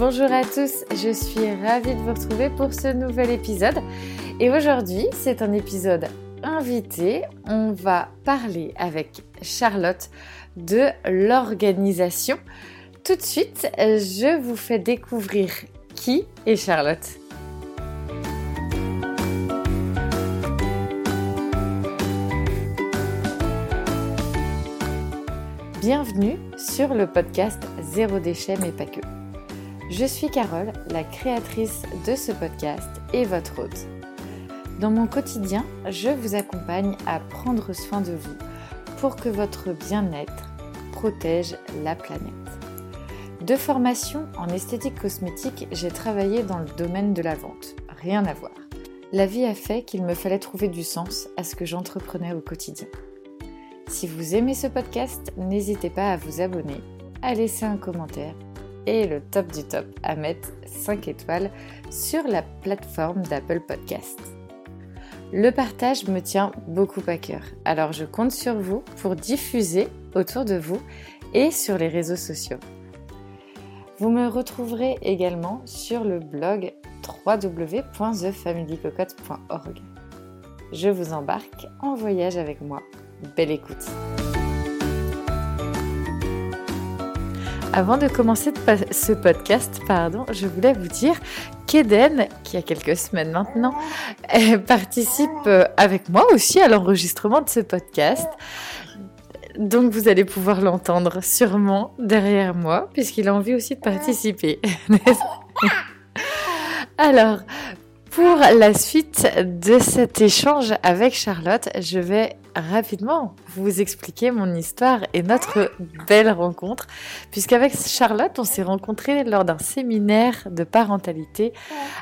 Bonjour à tous, je suis ravie de vous retrouver pour ce nouvel épisode. Et aujourd'hui, c'est un épisode invité. On va parler avec Charlotte de l'organisation. Tout de suite, je vous fais découvrir qui est Charlotte. Bienvenue sur le podcast Zéro déchet mais pas que. Je suis Carole, la créatrice de ce podcast et votre hôte. Dans mon quotidien, je vous accompagne à prendre soin de vous pour que votre bien-être protège la planète. De formation en esthétique cosmétique, j'ai travaillé dans le domaine de la vente. Rien à voir. La vie a fait qu'il me fallait trouver du sens à ce que j'entreprenais au quotidien. Si vous aimez ce podcast, n'hésitez pas à vous abonner, à laisser un commentaire et le top du top à mettre 5 étoiles sur la plateforme d'Apple Podcast. Le partage me tient beaucoup à cœur, alors je compte sur vous pour diffuser autour de vous et sur les réseaux sociaux. Vous me retrouverez également sur le blog www.thefamilycocotte.org. Je vous embarque en voyage avec moi. Belle écoute! Avant de commencer ce podcast, pardon, je voulais vous dire qu'Eden, qui a quelques semaines maintenant, participe euh, avec moi aussi à l'enregistrement de ce podcast. Donc vous allez pouvoir l'entendre sûrement derrière moi, puisqu'il a envie aussi de participer. Alors, pour la suite de cet échange avec Charlotte, je vais rapidement vous expliquer mon histoire et notre belle rencontre, puisqu'avec Charlotte, on s'est rencontrés lors d'un séminaire de parentalité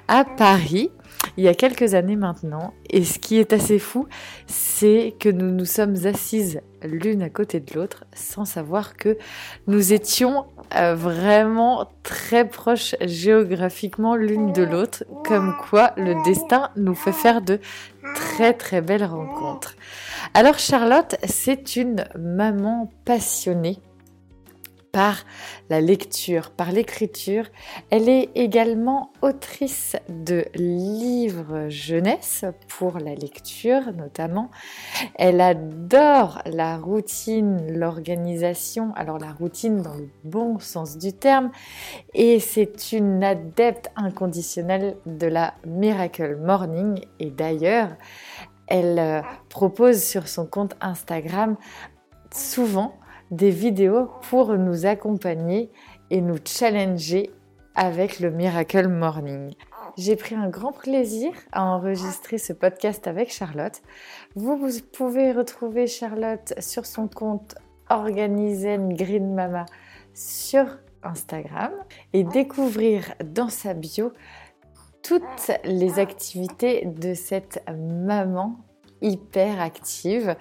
à Paris il y a quelques années maintenant. Et ce qui est assez fou, c'est que nous nous sommes assises l'une à côté de l'autre sans savoir que nous étions euh, vraiment très proches géographiquement l'une de l'autre, comme quoi le destin nous fait faire de très très belles rencontres. Alors Charlotte, c'est une maman passionnée par la lecture, par l'écriture. Elle est également autrice de livres jeunesse pour la lecture notamment. Elle adore la routine, l'organisation, alors la routine dans le bon sens du terme, et c'est une adepte inconditionnelle de la Miracle Morning. Et d'ailleurs, elle euh, propose sur son compte Instagram souvent des vidéos pour nous accompagner et nous challenger avec le Miracle Morning. J'ai pris un grand plaisir à enregistrer ce podcast avec Charlotte. Vous, pouvez retrouver Charlotte sur son compte Organizen Green Mama sur Instagram et découvrir dans sa bio toutes les activités de cette maman hyper active.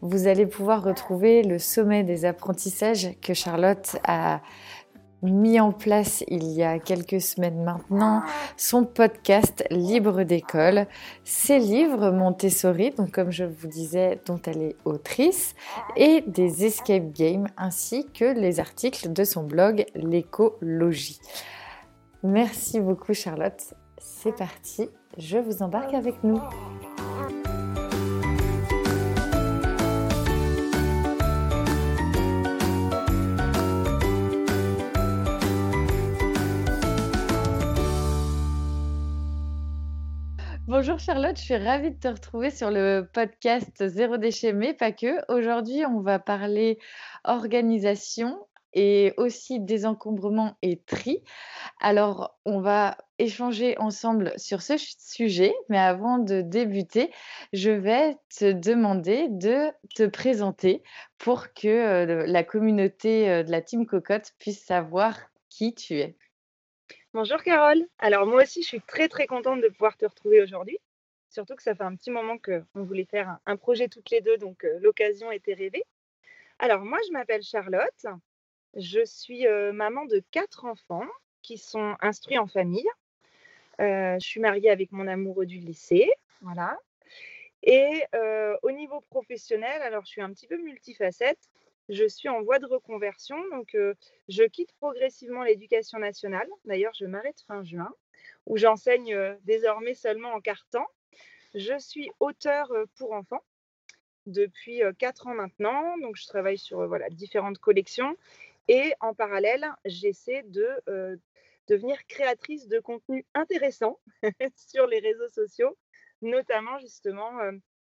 Vous allez pouvoir retrouver le sommet des apprentissages que Charlotte a mis en place il y a quelques semaines maintenant, son podcast Libre d'école, ses livres Montessori, donc comme je vous disais, dont elle est autrice, et des escape games, ainsi que les articles de son blog L'écologie. Merci beaucoup Charlotte, c'est parti, je vous embarque avec nous. Bonjour Charlotte, je suis ravie de te retrouver sur le podcast Zéro déchet, mais pas que. Aujourd'hui, on va parler organisation et aussi désencombrement et tri. Alors, on va échanger ensemble sur ce sujet, mais avant de débuter, je vais te demander de te présenter pour que euh, la communauté euh, de la Team Cocotte puisse savoir qui tu es. Bonjour Carole. Alors moi aussi, je suis très très contente de pouvoir te retrouver aujourd'hui. Surtout que ça fait un petit moment qu'on voulait faire un, projet toutes les deux, donc euh, l'occasion était rêvée. Alors moi, je m'appelle Charlotte. Je suis euh, maman de quatre enfants qui sont instruits en famille. Euh, je suis mariée avec mon amoureux du lycée. Voilà. Et au niveau professionnel, alors je suis un petit peu multifacette. Je suis en voie de reconversion. Donc, je quitte progressivement l'éducation nationale. D'ailleurs, je m'arrête fin juin, où j'enseigne désormais seulement en cartant. Je suis auteur pour enfants depuis quatre ans maintenant. Donc, je travaille sur voilà, différentes collections. Et en parallèle, j'essaie de devenir créatrice de contenu intéressant sur les réseaux sociaux, notamment justement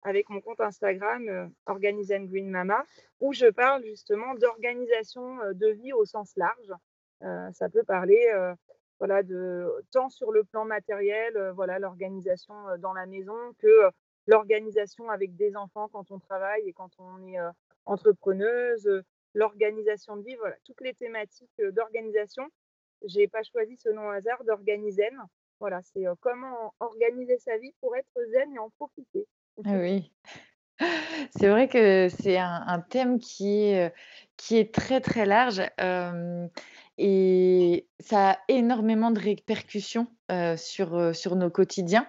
avec mon compte Instagram euh, Green Mama, où je parle justement d'organisation de vie au sens large. ça peut parler voilà, de, tant sur le plan matériel, voilà, l'organisation dans la maison, que l'organisation avec des enfants quand on travaille et quand on est entrepreneuse, l'organisation de vie, voilà, toutes les thématiques d'organisation. Je n'ai pas choisi ce nom au hasard d'Organizen. Voilà, c'est comment organiser sa vie pour être zen et en profiter. Ah oui. C'est vrai que c'est un thème qui est, qui est très, très large, et ça a énormément de répercussions, sur, sur nos quotidiens.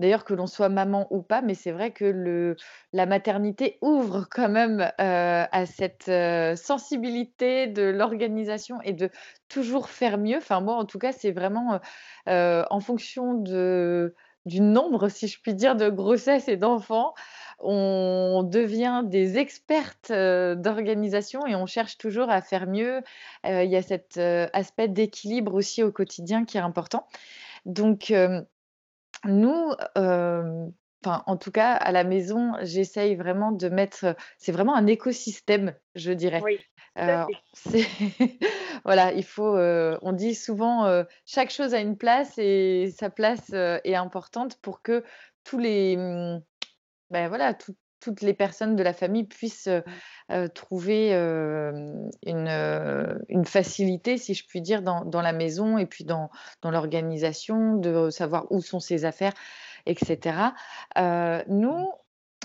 D'ailleurs, que l'on soit maman ou pas, mais c'est vrai que le la maternité ouvre quand même, à cette, sensibilité de l'organisation et de toujours faire mieux. Enfin moi, en tout cas, c'est vraiment, en fonction de du nombre, si je puis dire, de grossesses et d'enfants. On devient des expertes d'organisation et on cherche toujours à faire mieux. il y a cet aspect d'équilibre aussi au quotidien qui est important. Donc, nous, enfin, en tout cas, à la maison, j'essaye vraiment de mettre. C'est vraiment un écosystème, je dirais. Oui, voilà, il faut. on dit souvent, chaque chose a une place et sa place est importante pour que tous les, mmh, ben voilà, toutes les personnes de la famille puissent mmh. trouver une, une facilité, si je puis dire, dans, dans la maison et puis dans, dans l'organisation, de savoir où sont ses affaires, etc. nous,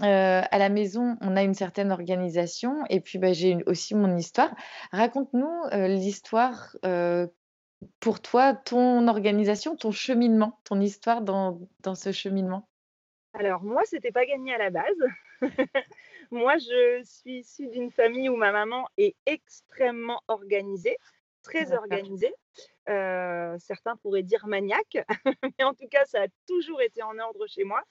à la maison, on a une certaine organisation et puis, bah, j'ai aussi mon histoire. Raconte-nous, l'histoire, pour toi, ton organisation, ton cheminement, ton histoire dans dans ce cheminement? Alors moi, c'était pas gagné à la base. Moi, je suis issue d'une famille où ma maman est extrêmement organisée, très organisée. certains pourraient dire maniaque, mais en tout cas, ça a toujours été en ordre chez moi.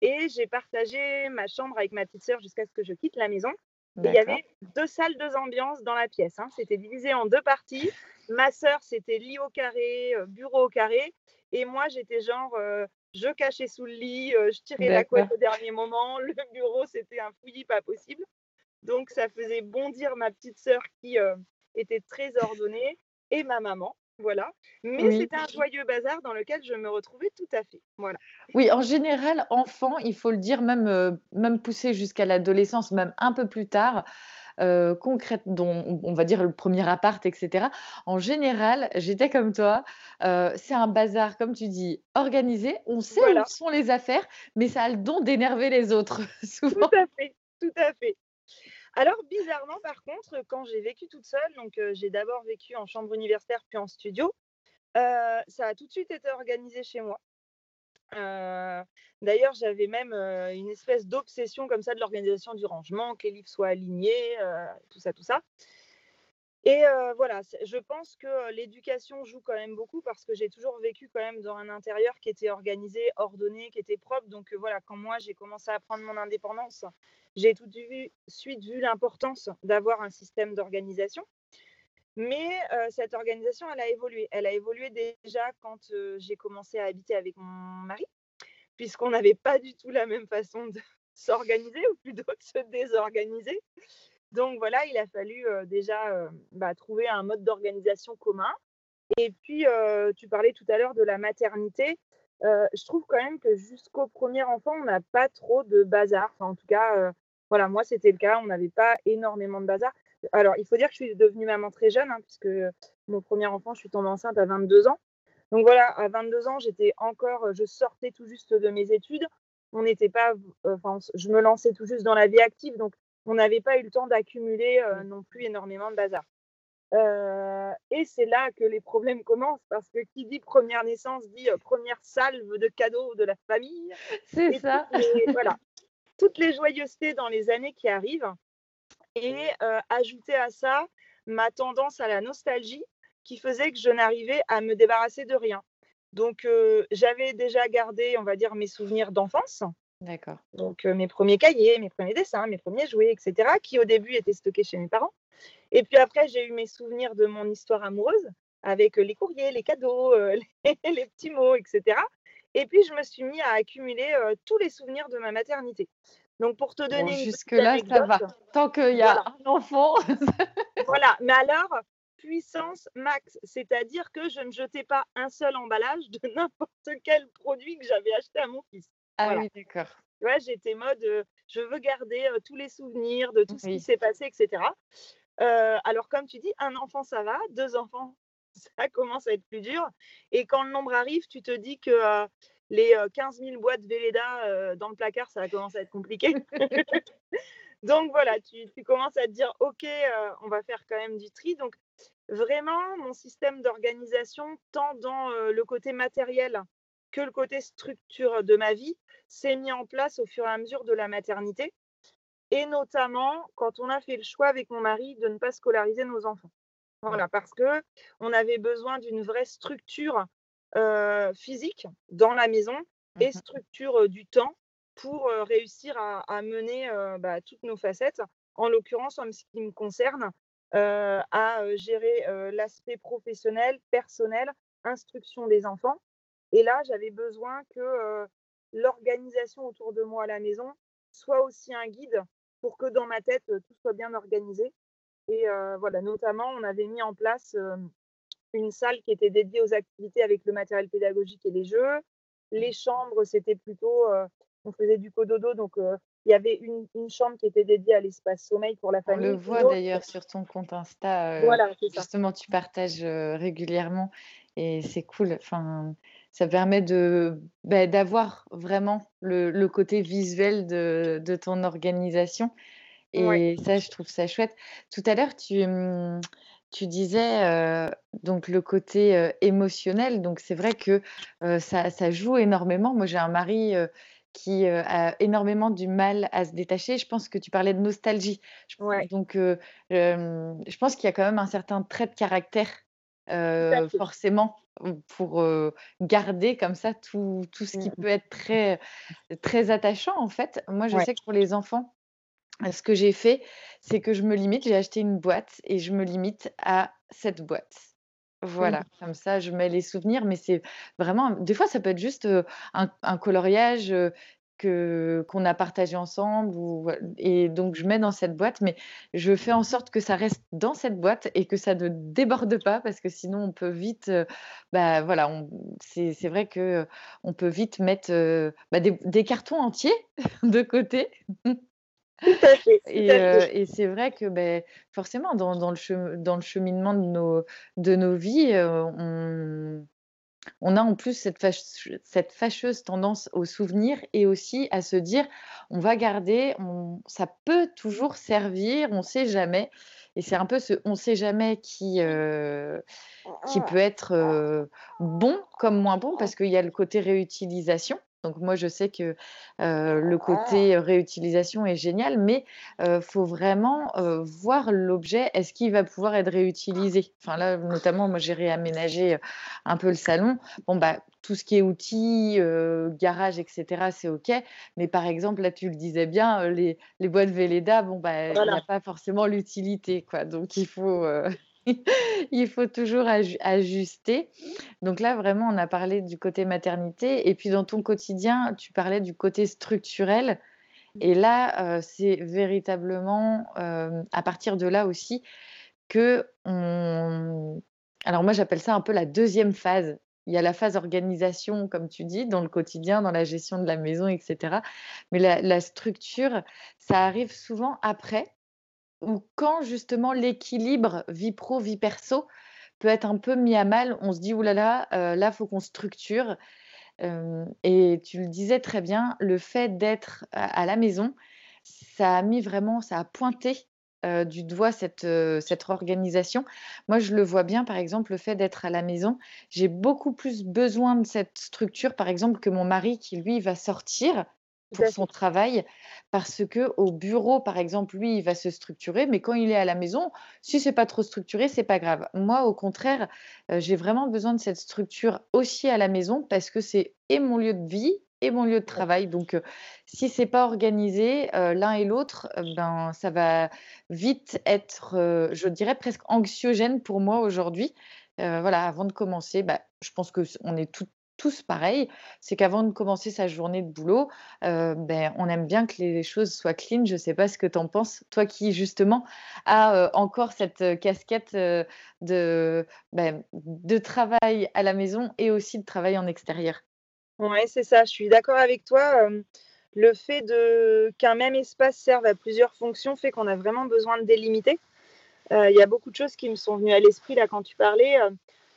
Et j'ai partagé ma chambre avec ma petite sœur jusqu'à ce que je quitte la maison. il y avait deux salles, deux ambiances dans la pièce. Hein. C'était divisé en deux parties. Ma sœur, c'était lit au carré, euh, bureau au carré. Et moi, j'étais genre, euh, je cachais sous le lit, euh, je tirais la couette au dernier moment. Le bureau, c'était un fouillis pas possible. Donc, ça faisait bondir ma petite sœur qui était très ordonnée et ma maman. Voilà. Mais c'était un joyeux bazar dans lequel je me retrouvais tout à fait. Voilà. Oui, en général, enfant, il faut le dire, même, euh, même poussé jusqu'à l'adolescence, même un peu plus tard, euh, concrète, dont on va dire le premier appart, etc. En général, j'étais comme toi, euh, c'est un bazar, comme tu dis, organisé. On sait où sont les affaires, mais ça a le don d'énerver les autres, souvent. Tout à fait, tout à fait. Alors, bizarrement, par contre, quand j'ai vécu toute seule, donc j'ai d'abord vécu en chambre universitaire puis en studio, ça a tout de suite été organisé chez moi. D'ailleurs, j'avais même une espèce d'obsession comme ça de l'organisation du rangement, que les livres soient alignés, tout ça, tout ça. Et voilà, je pense que l'éducation joue quand même beaucoup parce que j'ai toujours vécu quand même dans un intérieur qui était organisé, ordonné, qui était propre. Donc voilà, quand moi j'ai commencé à prendre mon indépendance, j'ai tout de suite vu l'importance d'avoir un système d'organisation. Mais cette organisation, elle a évolué. Elle a évolué déjà quand j'ai commencé à habiter avec mon mari, puisqu'on n'avait pas du tout la même façon de s'organiser, ou plutôt de se désorganiser. Donc voilà, il a fallu déjà bah, trouver un mode d'organisation commun. Et puis, tu parlais tout à l'heure de la maternité. je trouve quand même que jusqu'au premier enfant, on n'a pas trop de bazar. Enfin, en tout cas, voilà, moi, c'était le cas. On n'avait pas énormément de bazar. Alors, il faut dire que je suis devenue maman très jeune, hein, puisque mon premier enfant, je suis tombée enceinte à 22 ans. Donc voilà, à 22 ans, j'étais encore, je sortais tout juste de mes études. On n'était pas, enfin, je me lançais tout juste dans la vie active. Donc, on n'avait pas eu le temps d'accumuler mmh. non plus énormément de bazar. et c'est là que les problèmes commencent parce que qui dit première naissance dit première salve de cadeaux de la famille. C'est ça. voilà. Toutes les joyeusetés dans les années qui arrivent. et ajouter à ça ma tendance à la nostalgie qui faisait que je n'arrivais à me débarrasser de rien. Donc, j'avais déjà gardé, on va dire, mes souvenirs d'enfance. D'accord. Donc, mes premiers cahiers, mes premiers dessins, mes premiers jouets, etc., qui au début étaient stockés chez mes parents. Et puis après, j'ai eu mes souvenirs de mon histoire amoureuse avec les courriers, les cadeaux, les, petits mots, etc. Et puis, je me suis mis à accumuler tous les souvenirs de ma maternité. Donc, pour te donner Jusque-là, ça va. Tant qu'il y a un enfant. voilà. Mais alors, puissance max, c'est-à-dire que je ne jetais pas un seul emballage de n'importe quel produit que j'avais acheté à mon fils. Ah oui, d'accord. Ouais, j'étais mode, je veux garder tous les souvenirs de tout ce qui s'est passé, etc. alors, comme tu dis, un enfant, ça va, deux enfants, ça commence à être plus dur. Et quand le nombre arrive, tu te dis que les 15 000 boîtes Véleda dans le placard, ça commence à être compliqué. Donc voilà, tu, commences à te dire, OK, on va faire quand même du tri. Donc vraiment, mon système d'organisation, tant dans le côté matériel que le côté structure de ma vie, s'est mis en place au fur et à mesure de la maternité. Et notamment quand on a fait le choix avec mon mari de ne pas scolariser nos enfants. Voilà, parce que on avait besoin d'une vraie structure physique dans la maison et mmh structure du temps pour réussir à, mener bah, toutes nos facettes. En l'occurrence, en ce qui me concerne, à gérer l'aspect professionnel, personnel, instruction des enfants. Et là, j'avais besoin que l'organisation autour de moi à la maison soit aussi un guide pour que dans ma tête, tout soit bien organisé. Et voilà, notamment, on avait mis en place une salle qui était dédiée aux activités avec le matériel pédagogique et les jeux. Les chambres, c'était plutôt, on faisait du cododo, donc il y avait une, chambre qui était dédiée à l'espace sommeil pour la famille. On le voit d'ailleurs sur ton compte Insta. voilà, justement, tu partages régulièrement et c'est cool. Enfin, ça permet de bah, d'avoir vraiment le, côté visuel de, de ton organisation. Et ça, je trouve ça chouette. Tout à l'heure, tu, mmh, tu disais donc le côté émotionnel. Donc c'est vrai que ça, ça, joue énormément. Moi, j'ai un mari qui a énormément du mal à se détacher. Je pense que tu parlais de nostalgie. Donc je pense qu'il y a quand même un certain trait de caractère forcément pour garder comme ça tout, tout ce qui mmh. peut être très, très attachant en fait. Moi, je sais que pour les enfants, ce que j'ai fait, c'est que je me limite, j'ai acheté une boîte et je me limite à cette boîte. Voilà, mmh. comme ça, je mets les souvenirs, mais c'est vraiment, des fois, ça peut être juste un, coloriage que qu'on a partagé ensemble, ou, et donc je mets dans cette boîte, mais je fais en sorte que ça reste dans cette boîte et que ça ne déborde pas, parce que sinon on peut vite, bah voilà, c'est vrai que on peut vite mettre bah, des, des cartons entiers de côté. Et, c'est vrai que ben, forcément, dans, dans, le dans le cheminement de nos, de nos vies, on, on, a en plus cette, cette fâcheuse tendance au souvenir et aussi à se dire on va garder, on, ça peut toujours servir, on ne sait jamais. Et c'est un peu ce on ne sait jamais qui, qui peut être bon comme moins bon parce qu'il y a le côté réutilisation. Donc moi, je sais que le ah! côté réutilisation est génial, mais il faut vraiment voir l'objet. Est-ce qu'il va pouvoir être réutilisé? Enfin là, notamment, moi, j'ai réaménagé un peu le salon. Bon bah tout ce qui est outils, garage, etc., c'est OK. Mais par exemple, là, tu le disais bien, les, les boîtes Véleda, bon, bah, il n'y a pas forcément l'utilité. quoi. Donc, il faut, il faut toujours ajuster. Donc là, vraiment, on a parlé du côté maternité. Et puis dans ton quotidien, tu parlais du côté structurel. Et là, c'est véritablement à partir de là aussi que. Alors moi, j'appelle ça un peu la deuxième phase. Il y a la phase organisation, comme tu dis, dans le quotidien, dans la gestion de la maison, etc. Mais la structure, ça arrive souvent après ou quand justement l'équilibre vie pro, vie perso peut être un peu mis à mal, on se dit: oulala, là là, là, faut qu'on structure». et tu le disais très bien, le fait d'être à la maison, ça a mis vraiment ça a pointé, du doigt cette, cette organisation. Moi, je le vois bien, par exemple, le fait d'être à la maison, j'ai beaucoup plus besoin de cette structure, par exemple, que mon mari qui, lui, va sortir pour son travail parce que au bureau, par exemple, lui, il va se structurer, mais quand il est à la maison, si c'est pas trop structuré, c'est pas grave. Moi, au contraire, euh, j'ai vraiment besoin de cette structure aussi à la maison parce que c'est et mon lieu de vie et mon lieu de travail. Donc, euh, si c'est pas organisé, euh, l'un et l'autre, ben, ça va vite être, je dirais presque anxiogène pour moi aujourd'hui. voilà, avant de commencer, bah, je pense que on est toutes tous pareil, c'est qu'avant de commencer sa journée de boulot, euh, ben, on aime bien que les choses soient clean. Je ne sais pas ce que tu en penses, toi qui justement as euh, encore cette casquette de, ben, de travail à la maison et aussi de travail en extérieur. Oui, c'est ça, je suis d'accord avec toi. le fait de qu'un même espace serve à plusieurs fonctions fait qu'on a vraiment besoin de délimiter. Il y a beaucoup de choses qui me sont venues à l'esprit là quand tu parlais,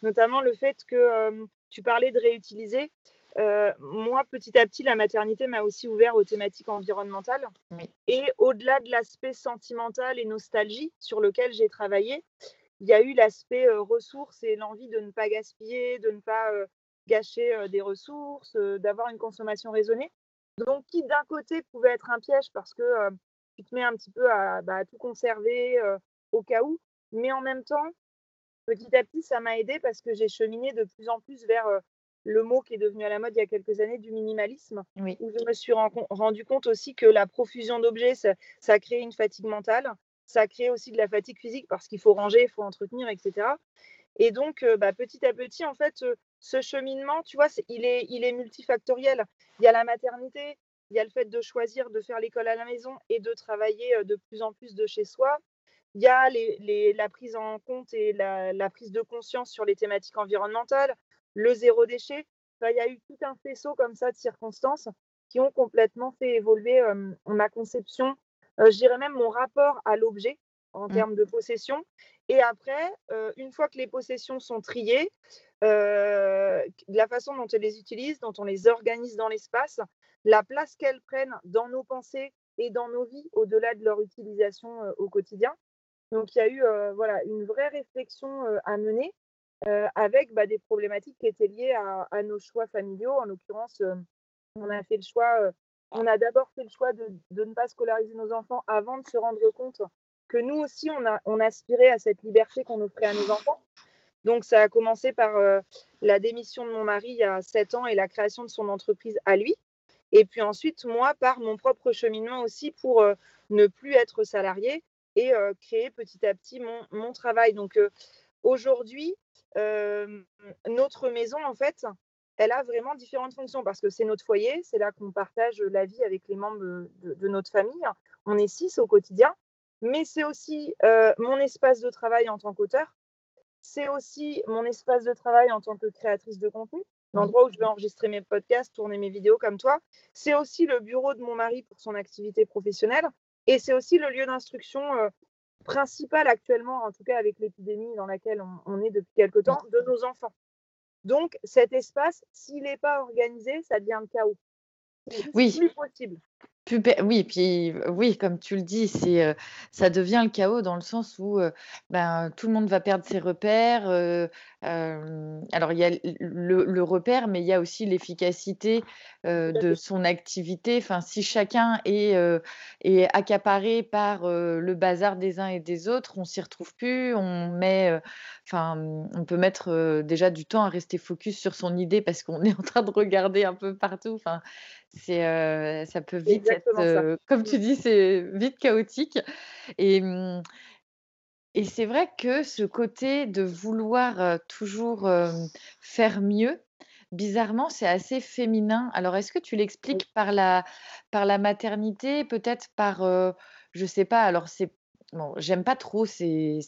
notamment le fait que tu parlais de réutiliser. Euh, moi, petit à petit, la maternité m'a aussi ouvert aux thématiques environnementales. Et au-delà de l'aspect sentimental et nostalgie sur lequel j'ai travaillé, il y a eu l'aspect euh, ressources et l'envie de ne pas gaspiller, de ne pas euh, gâcher des ressources, d'avoir une consommation raisonnée. Donc, qui d'un côté pouvait être un piège parce que tu te mets un petit peu à, bah, à tout conserver au cas où, mais en même temps, petit à petit, ça m'a aidé parce que j'ai cheminé de plus en plus vers le mot qui est devenu à la mode il y a quelques années du minimalisme, où je me suis rendu compte aussi que la profusion d'objets, ça, a créé une fatigue mentale, ça a créé aussi de la fatigue physique parce qu'il faut ranger, il faut entretenir, etc. Et donc, bah, petit à petit, en fait, ce cheminement, tu vois, il, est, il est multifactoriel. Il y a la maternité, il y a le fait de choisir de faire l'école à la maison et de travailler de plus en plus de chez soi. Il y a la prise en compte et la, prise de conscience sur les thématiques environnementales, le zéro déchet. il y a eu tout un faisceau comme ça de circonstances qui ont complètement fait évoluer ma conception, euh, je dirais même mon rapport à l'objet en mmh. termes de possession. Et après, euh, une fois que les possessions sont triées, euh, la façon dont on les utilise, dont on les organise dans l'espace, la place qu'elles prennent dans nos pensées et dans nos vies au-delà de leur utilisation au quotidien, donc il y a eu voilà, une vraie réflexion à mener avec bah, des problématiques qui étaient liées à, nos choix familiaux. En l'occurrence, on a fait le choix, on a d'abord fait le choix de, ne pas scolariser nos enfants avant de se rendre compte que nous aussi, on, a, on aspirait à cette liberté qu'on offrait à nos enfants. Donc ça a commencé par la démission de mon mari il y a sept ans et la création de son entreprise à lui. Et puis ensuite, moi, par mon propre cheminement aussi pour ne plus être salarié et créer petit à petit mon, travail. Donc aujourd'hui, notre maison, en fait, elle a vraiment différentes fonctions parce que c'est notre foyer, c'est là qu'on partage la vie avec les membres de, notre famille. On est six au quotidien, mais c'est aussi mon espace de travail en tant qu'auteur. C'est aussi mon espace de travail en tant que créatrice de contenu, l'endroit où je vais enregistrer mes podcasts, tourner mes vidéos comme toi. C'est aussi le bureau de mon mari pour son activité professionnelle. Et c'est aussi le lieu d'instruction euh, principal actuellement, en tout cas avec l'épidémie dans laquelle on, est depuis quelque temps, de nos enfants. Donc cet espace, s'il n'est pas organisé, ça devient le chaos. Oui. Plus possible oui, puis oui, comme tu le dis, c'est, ça devient le chaos dans le sens où, ben, tout le monde va perdre ses repères, alors il y a le repère, mais il y a aussi l'efficacité, de son activité. Enfin, si chacun est, est accaparé par, le bazar des uns et des autres, on s'y retrouve plus, on met, enfin, on peut mettre, déjà du temps à rester focus sur son idée parce qu'on est en train de regarder un peu partout, enfin c'est, ça peut vite être, comme tu mmh. dis, c'est vite chaotique et mmh, et c'est vrai que ce côté de vouloir, toujours, faire mieux, bizarrement, c'est assez féminin. Alors est-ce que tu l'expliques par la par la maternité, peut-être par, je sais pas, alors c'est Bon, j'aime pas trop ces,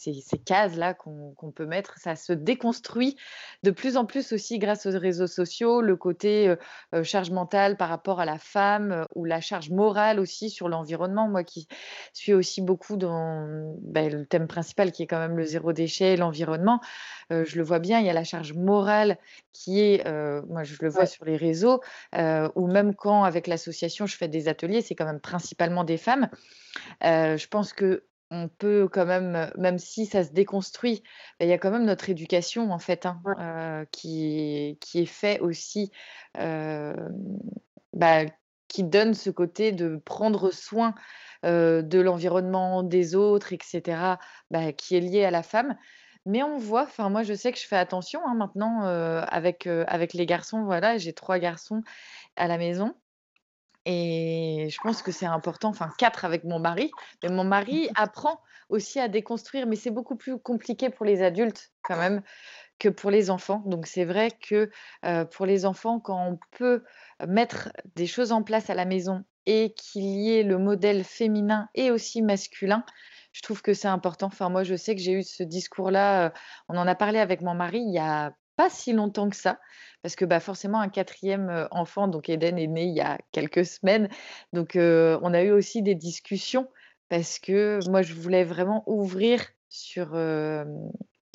cases-là qu'on peut mettre. Ça se déconstruit de plus en plus aussi grâce aux réseaux sociaux, le côté charge mentale par rapport à la femme ou la charge morale aussi sur l'environnement. Moi qui suis aussi beaucoup dans ben, le thème principal qui est quand même le zéro déchet, l'environnement, je le vois bien, il y a la charge morale qui est, moi je le vois sur les réseaux, ou même quand avec l'association je fais des ateliers, c'est quand même principalement des femmes. je pense que on peut quand même, même si ça se déconstruit, bah, il y a quand même notre éducation en fait hein, qui, qui est fait aussi bah, qui donne ce côté de prendre soin de l'environnement, des autres, etc., bah, qui est lié à la femme. Mais on voit, enfin moi je sais que je fais attention hein, maintenant avec, avec les garçons, voilà, j'ai trois garçons à la maison. Et je pense que c'est important, enfin quatre avec mon mari, mais mon mari apprend aussi à déconstruire, mais c'est beaucoup plus compliqué pour les adultes quand même que pour les enfants. Donc c'est vrai que pour les enfants, quand on peut mettre des choses en place à la maison et qu'il y ait le modèle féminin et aussi masculin, je trouve que c'est important. Enfin, moi, je sais que j'ai eu ce discours-là, on en a parlé avec mon mari il y a pas si longtemps que ça, parce que bah, forcément, un quatrième enfant, donc Eden est né il y a quelques semaines, donc on a eu aussi des discussions, parce que moi, je voulais vraiment ouvrir sur,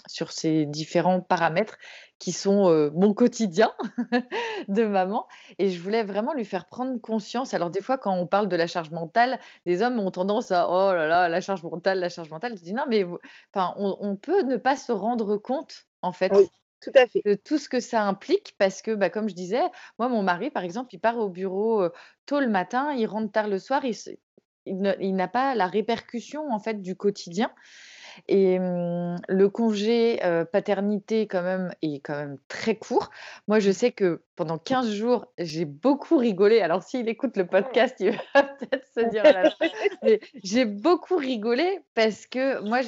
sur ces différents paramètres qui sont mon quotidien de maman. Et je voulais vraiment lui faire prendre conscience. Alors des fois, quand on parle de la charge mentale, les hommes ont tendance à oh là là, la charge mentale, la charge mentale. Je dis non, mais enfin, on, peut ne pas se rendre compte en fait. Tout ce que ça implique, parce que, bah, comme je disais, moi, mon mari, par exemple, il part au bureau tôt le matin, il rentre tard le soir, il, il n'a pas la répercussion en fait du quotidien. Et le congé paternité, quand même, est quand même très court. Moi, je sais que pendant 15 jours, j'ai beaucoup rigolé. Alors, s'il écoute le podcast, il va peut-être se dire Mais j'ai beaucoup rigolé parce que moi,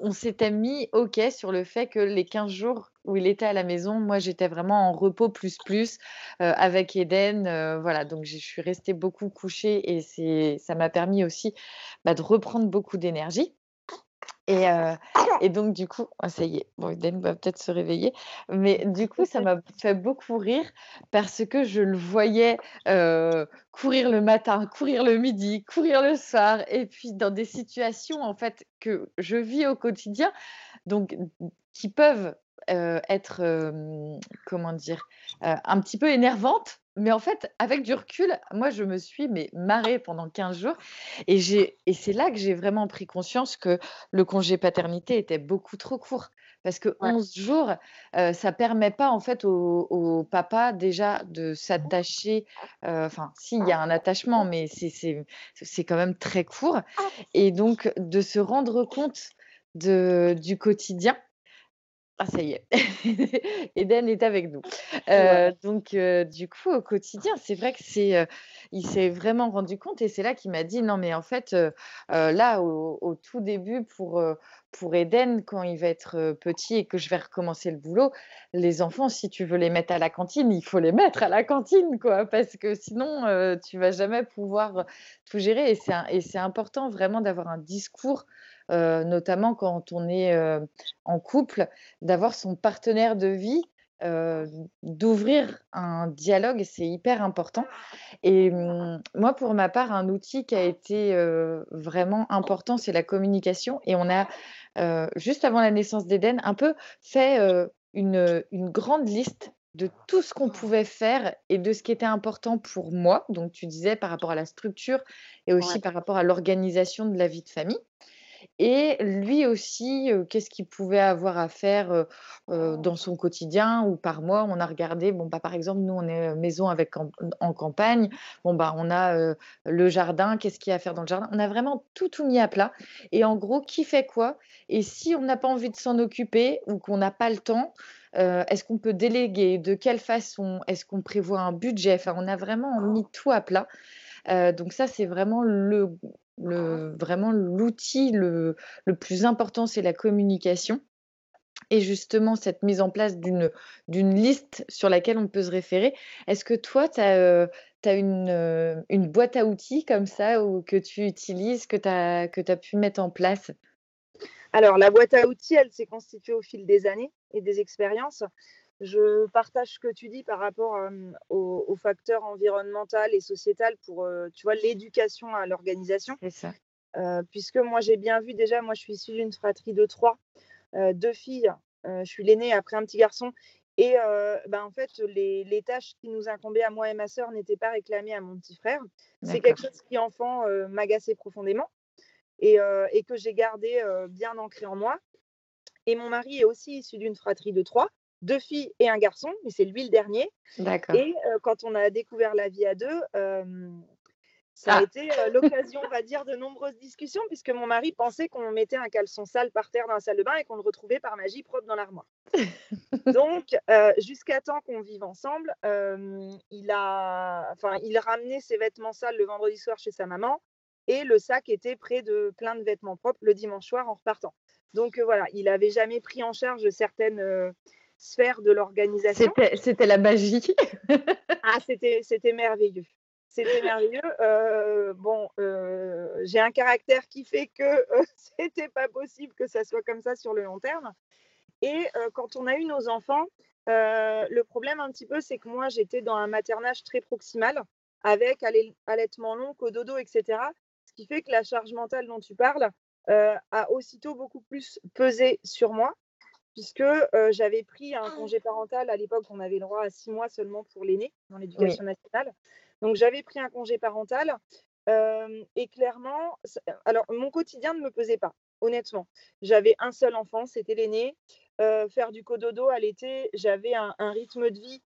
on, s'était mis OK sur le fait que les 15 jours où il était à la maison, moi, j'étais vraiment en repos plus plus avec Eden. voilà, donc je suis restée beaucoup couchée et ça m'a permis aussi bah, de reprendre beaucoup d'énergie. Et, et, donc, du coup, oh, ça y est, bon, Eden va peut-être se réveiller, mais du coup, ça m'a fait beaucoup rire parce que je le voyais courir le matin, courir le midi, courir le soir, et puis dans des situations, en fait, que je vis au quotidien, donc qui peuvent être, comment dire, un petit peu énervantes mais en fait, avec du recul, moi, je me suis mais marrée pendant 15 jours et j'ai et c'est là que j'ai vraiment pris conscience que le congé paternité était beaucoup trop court. Parce que 11 jours, ça ça permet pas en fait au, papa déjà de s'attacher. enfin, s'il y a un attachement, mais c'est c'est quand même très court. Et donc de se rendre compte de, du quotidien ah, ça y est, Eden est avec nous. donc, du coup, au quotidien, c'est vrai que c'est, il s'est vraiment rendu compte et c'est là qu'il m'a dit non, mais en fait, là, au, tout début, pour, pour Eden, quand il va être petit et que je vais recommencer le boulot, les enfants, si tu veux les mettre à la cantine, il faut les mettre à la cantine, quoi, parce que sinon, tu vas jamais pouvoir tout gérer. Et c'est important vraiment d'avoir un discours notamment quand on est en couple, d'avoir son partenaire de vie, d'ouvrir un dialogue, c'est hyper important. Et mmh, moi, pour ma part, un outil qui a été vraiment important, c'est la communication. Et on a, juste avant la naissance d'Eden, un peu fait une, grande liste de tout ce qu'on pouvait faire et de ce qui était important pour moi. Donc, tu disais par rapport à la structure et aussi par rapport à l'organisation de la vie de famille. Et lui aussi, qu'est-ce qu'il pouvait avoir à faire dans son quotidien ou par mois? On a regardé, bon, bah, par exemple, nous, on est maison avec en, campagne. Bon, bah, on a le jardin, qu'est-ce qu'il y a à faire dans le jardin? On a vraiment tout, tout mis à plat. Et en gros, qui fait quoi? Et si on n'a pas envie de s'en occuper ou qu'on n'a pas le temps, est-ce qu'on peut déléguer? De quelle façon? Est-ce qu'on prévoit un budget? Enfin, on a vraiment mis tout à plat. donc ça, c'est vraiment le, le, vraiment, l'outil le, le, plus important, c'est la communication. Et justement, cette mise en place d'une liste sur laquelle on peut se référer. Est-ce que toi, tu as, euh, une, euh, une, boîte à outils comme ça ou que tu utilises, que tu as, as, pu mettre en place? Alors, la boîte à outils, elle s'est constituée au fil des années et des expériences. Je partage ce que tu dis par rapport aux, facteurs environnementaux et sociétal pour, tu vois, l'éducation à l'organisation. C'est ça. puisque moi, j'ai bien vu déjà, moi, je suis issue d'une fratrie de trois, deux filles. je suis l'aînée après un petit garçon. Et ben, en fait, les, tâches qui nous incombaient à moi et ma sœur n'étaient pas réclamées à mon petit frère. C'est quelque chose qui, enfant, m'agaçait profondément et, et que j'ai gardé bien ancré en moi. Et mon mari est aussi issu d'une fratrie de trois. Deux filles et un garçon, mais c'est lui le dernier. D'accord. Et quand on a découvert la vie à deux, ça a ah. été l'occasion, on va dire, de nombreuses discussions, puisque mon mari pensait qu'on mettait un caleçon sale par terre dans la salle de bain et qu'on le retrouvait par magie propre dans l'armoire. Donc, jusqu'à temps qu'on vive ensemble, il a, enfin, il ramenait ses vêtements sales le vendredi soir chez sa maman et le sac était près de plein de vêtements propres le dimanche soir en repartant. Donc voilà, il n'avait jamais pris en charge certaines sphères de l'organisation. C'était la magie. ah, c'était merveilleux. C'était merveilleux. Euh, bon, euh, j'ai un caractère qui fait que euh, c'était pas possible que ça soit comme ça sur le long terme. Et quand on a eu nos enfants, le problème un petit peu, c'est que moi, j'étais dans un maternage très proximal, avec allaitement long, cododo, etc. Ce qui fait que la charge mentale dont tu parles a aussitôt beaucoup plus pesé sur moi, puisque j'avais pris un congé parental. À l'époque, on avait le droit à six mois seulement pour l'aîné dans l'éducation nationale. Donc j'avais pris un congé parental et clairement, alors mon quotidien ne me pesait pas, honnêtement. J'avais un seul enfant, c'était l'aîné. faire du cododo à l'été, j'avais un, rythme de vie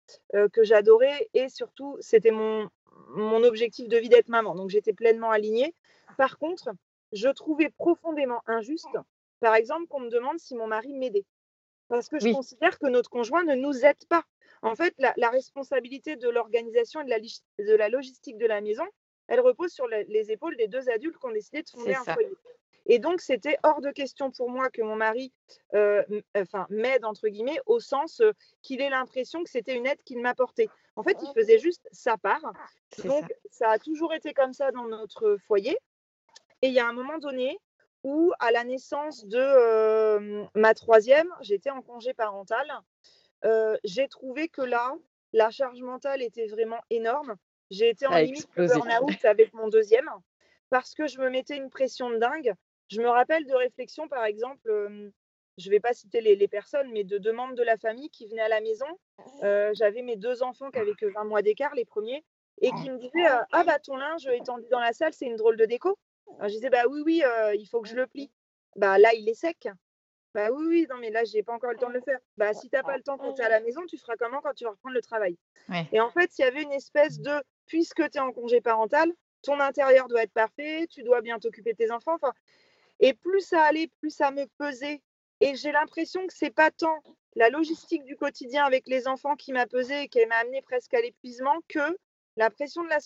que j'adorais et surtout, c'était mon, mon objectif de vie d'être maman. Donc j'étais pleinement alignée. Par contre, je trouvais profondément injuste, par exemple, qu'on me demande si mon mari m'aidait. Parce que je considère que notre conjoint ne nous aide pas. En fait, la, responsabilité de l'organisation et de la, logistique de la maison, elle repose sur les épaules des deux adultes qui ont décidé de fonder un foyer. Et donc, c'était hors de question pour moi que mon mari euh, enfin, m'aide, entre guillemets, au sens euh, qu'il ait l'impression que c'était une aide qu'il m'apportait. En fait, il faisait juste sa part. Donc, ça. ça. a toujours été comme ça dans notre foyer. Et il y a un moment donné où, à la naissance de euh, ma troisième, j'étais en congé parental j'ai trouvé que là, la charge mentale était vraiment énorme. J'ai été en limite burn-out avec mon deuxième parce que je me mettais une pression de dingue. Je me rappelle de réflexions, par exemple, je ne vais pas citer les, personnes, mais de deux membres de la famille qui venaient à la maison. J'avais mes deux enfants qui avaient que 20 mois d'écart, les premiers, et qui me disaient Ah, bah ton linge étendu dans la salle, c'est une drôle de déco. Je disais Bah oui, oui, il faut que je le plie. Bah là, il est sec. Bah oui, oui, non, mais là, j'ai pas encore le temps de le faire. Bah, si tu n'as pas le temps quand tu es à la maison, tu feras comment quand tu vas reprendre le travail? Et en fait, il y avait une espèce de, puisque tu es en congé parental, ton intérieur doit être parfait, tu dois bien t'occuper de tes enfants. Et plus ça allait, plus ça me pesait. Et j'ai l'impression que c'est pas tant la logistique du quotidien avec les enfants qui m'a pesé et qui m'a amené presque à l'épuisement que la pression de la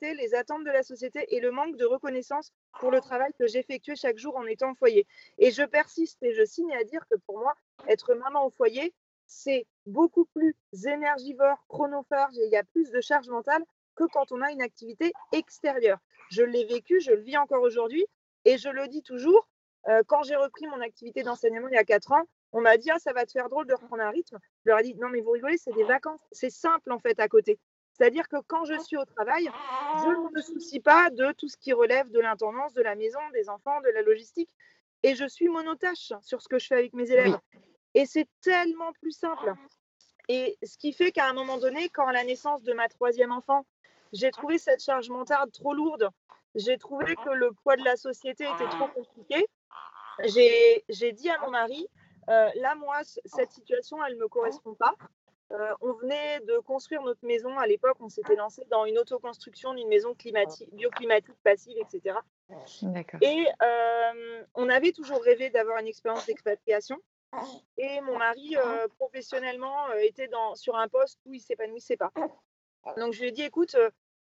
les attentes de la société et le manque de reconnaissance pour le travail que j'effectuais chaque jour en étant au foyer. Et je persiste et je signe à dire que pour moi, être maman au foyer, c'est beaucoup plus énergivore, chronophage et il y a plus de charge mentale que quand on a une activité extérieure. Je l'ai vécu, je le vis encore aujourd'hui et je le dis toujours. Euh, quand j'ai repris mon activité d'enseignement il y a quatre ans, on m'a dit ah, ça va te faire drôle de reprendre un rythme. Je leur ai dit non mais vous rigolez, c'est des vacances, c'est simple en fait à côté. C'est-à-dire que quand je suis au travail, je ne me soucie pas de tout ce qui relève de l'intendance, de la maison, des enfants, de la logistique. Et je suis monotâche sur ce que je fais avec mes élèves. Et c'est tellement plus simple. Et ce qui fait qu'à un moment donné, quand à la naissance de ma troisième enfant, j'ai trouvé cette charge mentale trop lourde, j'ai trouvé que le poids de la société était trop compliqué, j'ai dit à mon mari, euh, là, moi, cette situation, elle ne me correspond pas. Euh, on venait de construire notre maison. À l'époque, on s'était lancé dans une autoconstruction d'une maison climatique, bioclimatique passive, etc. Et euh, on avait toujours rêvé d'avoir une expérience d'expatriation. Et mon mari, euh, professionnellement, était dans, sur un poste où il ne s'épanouissait pas. Donc, je lui ai dit, écoute,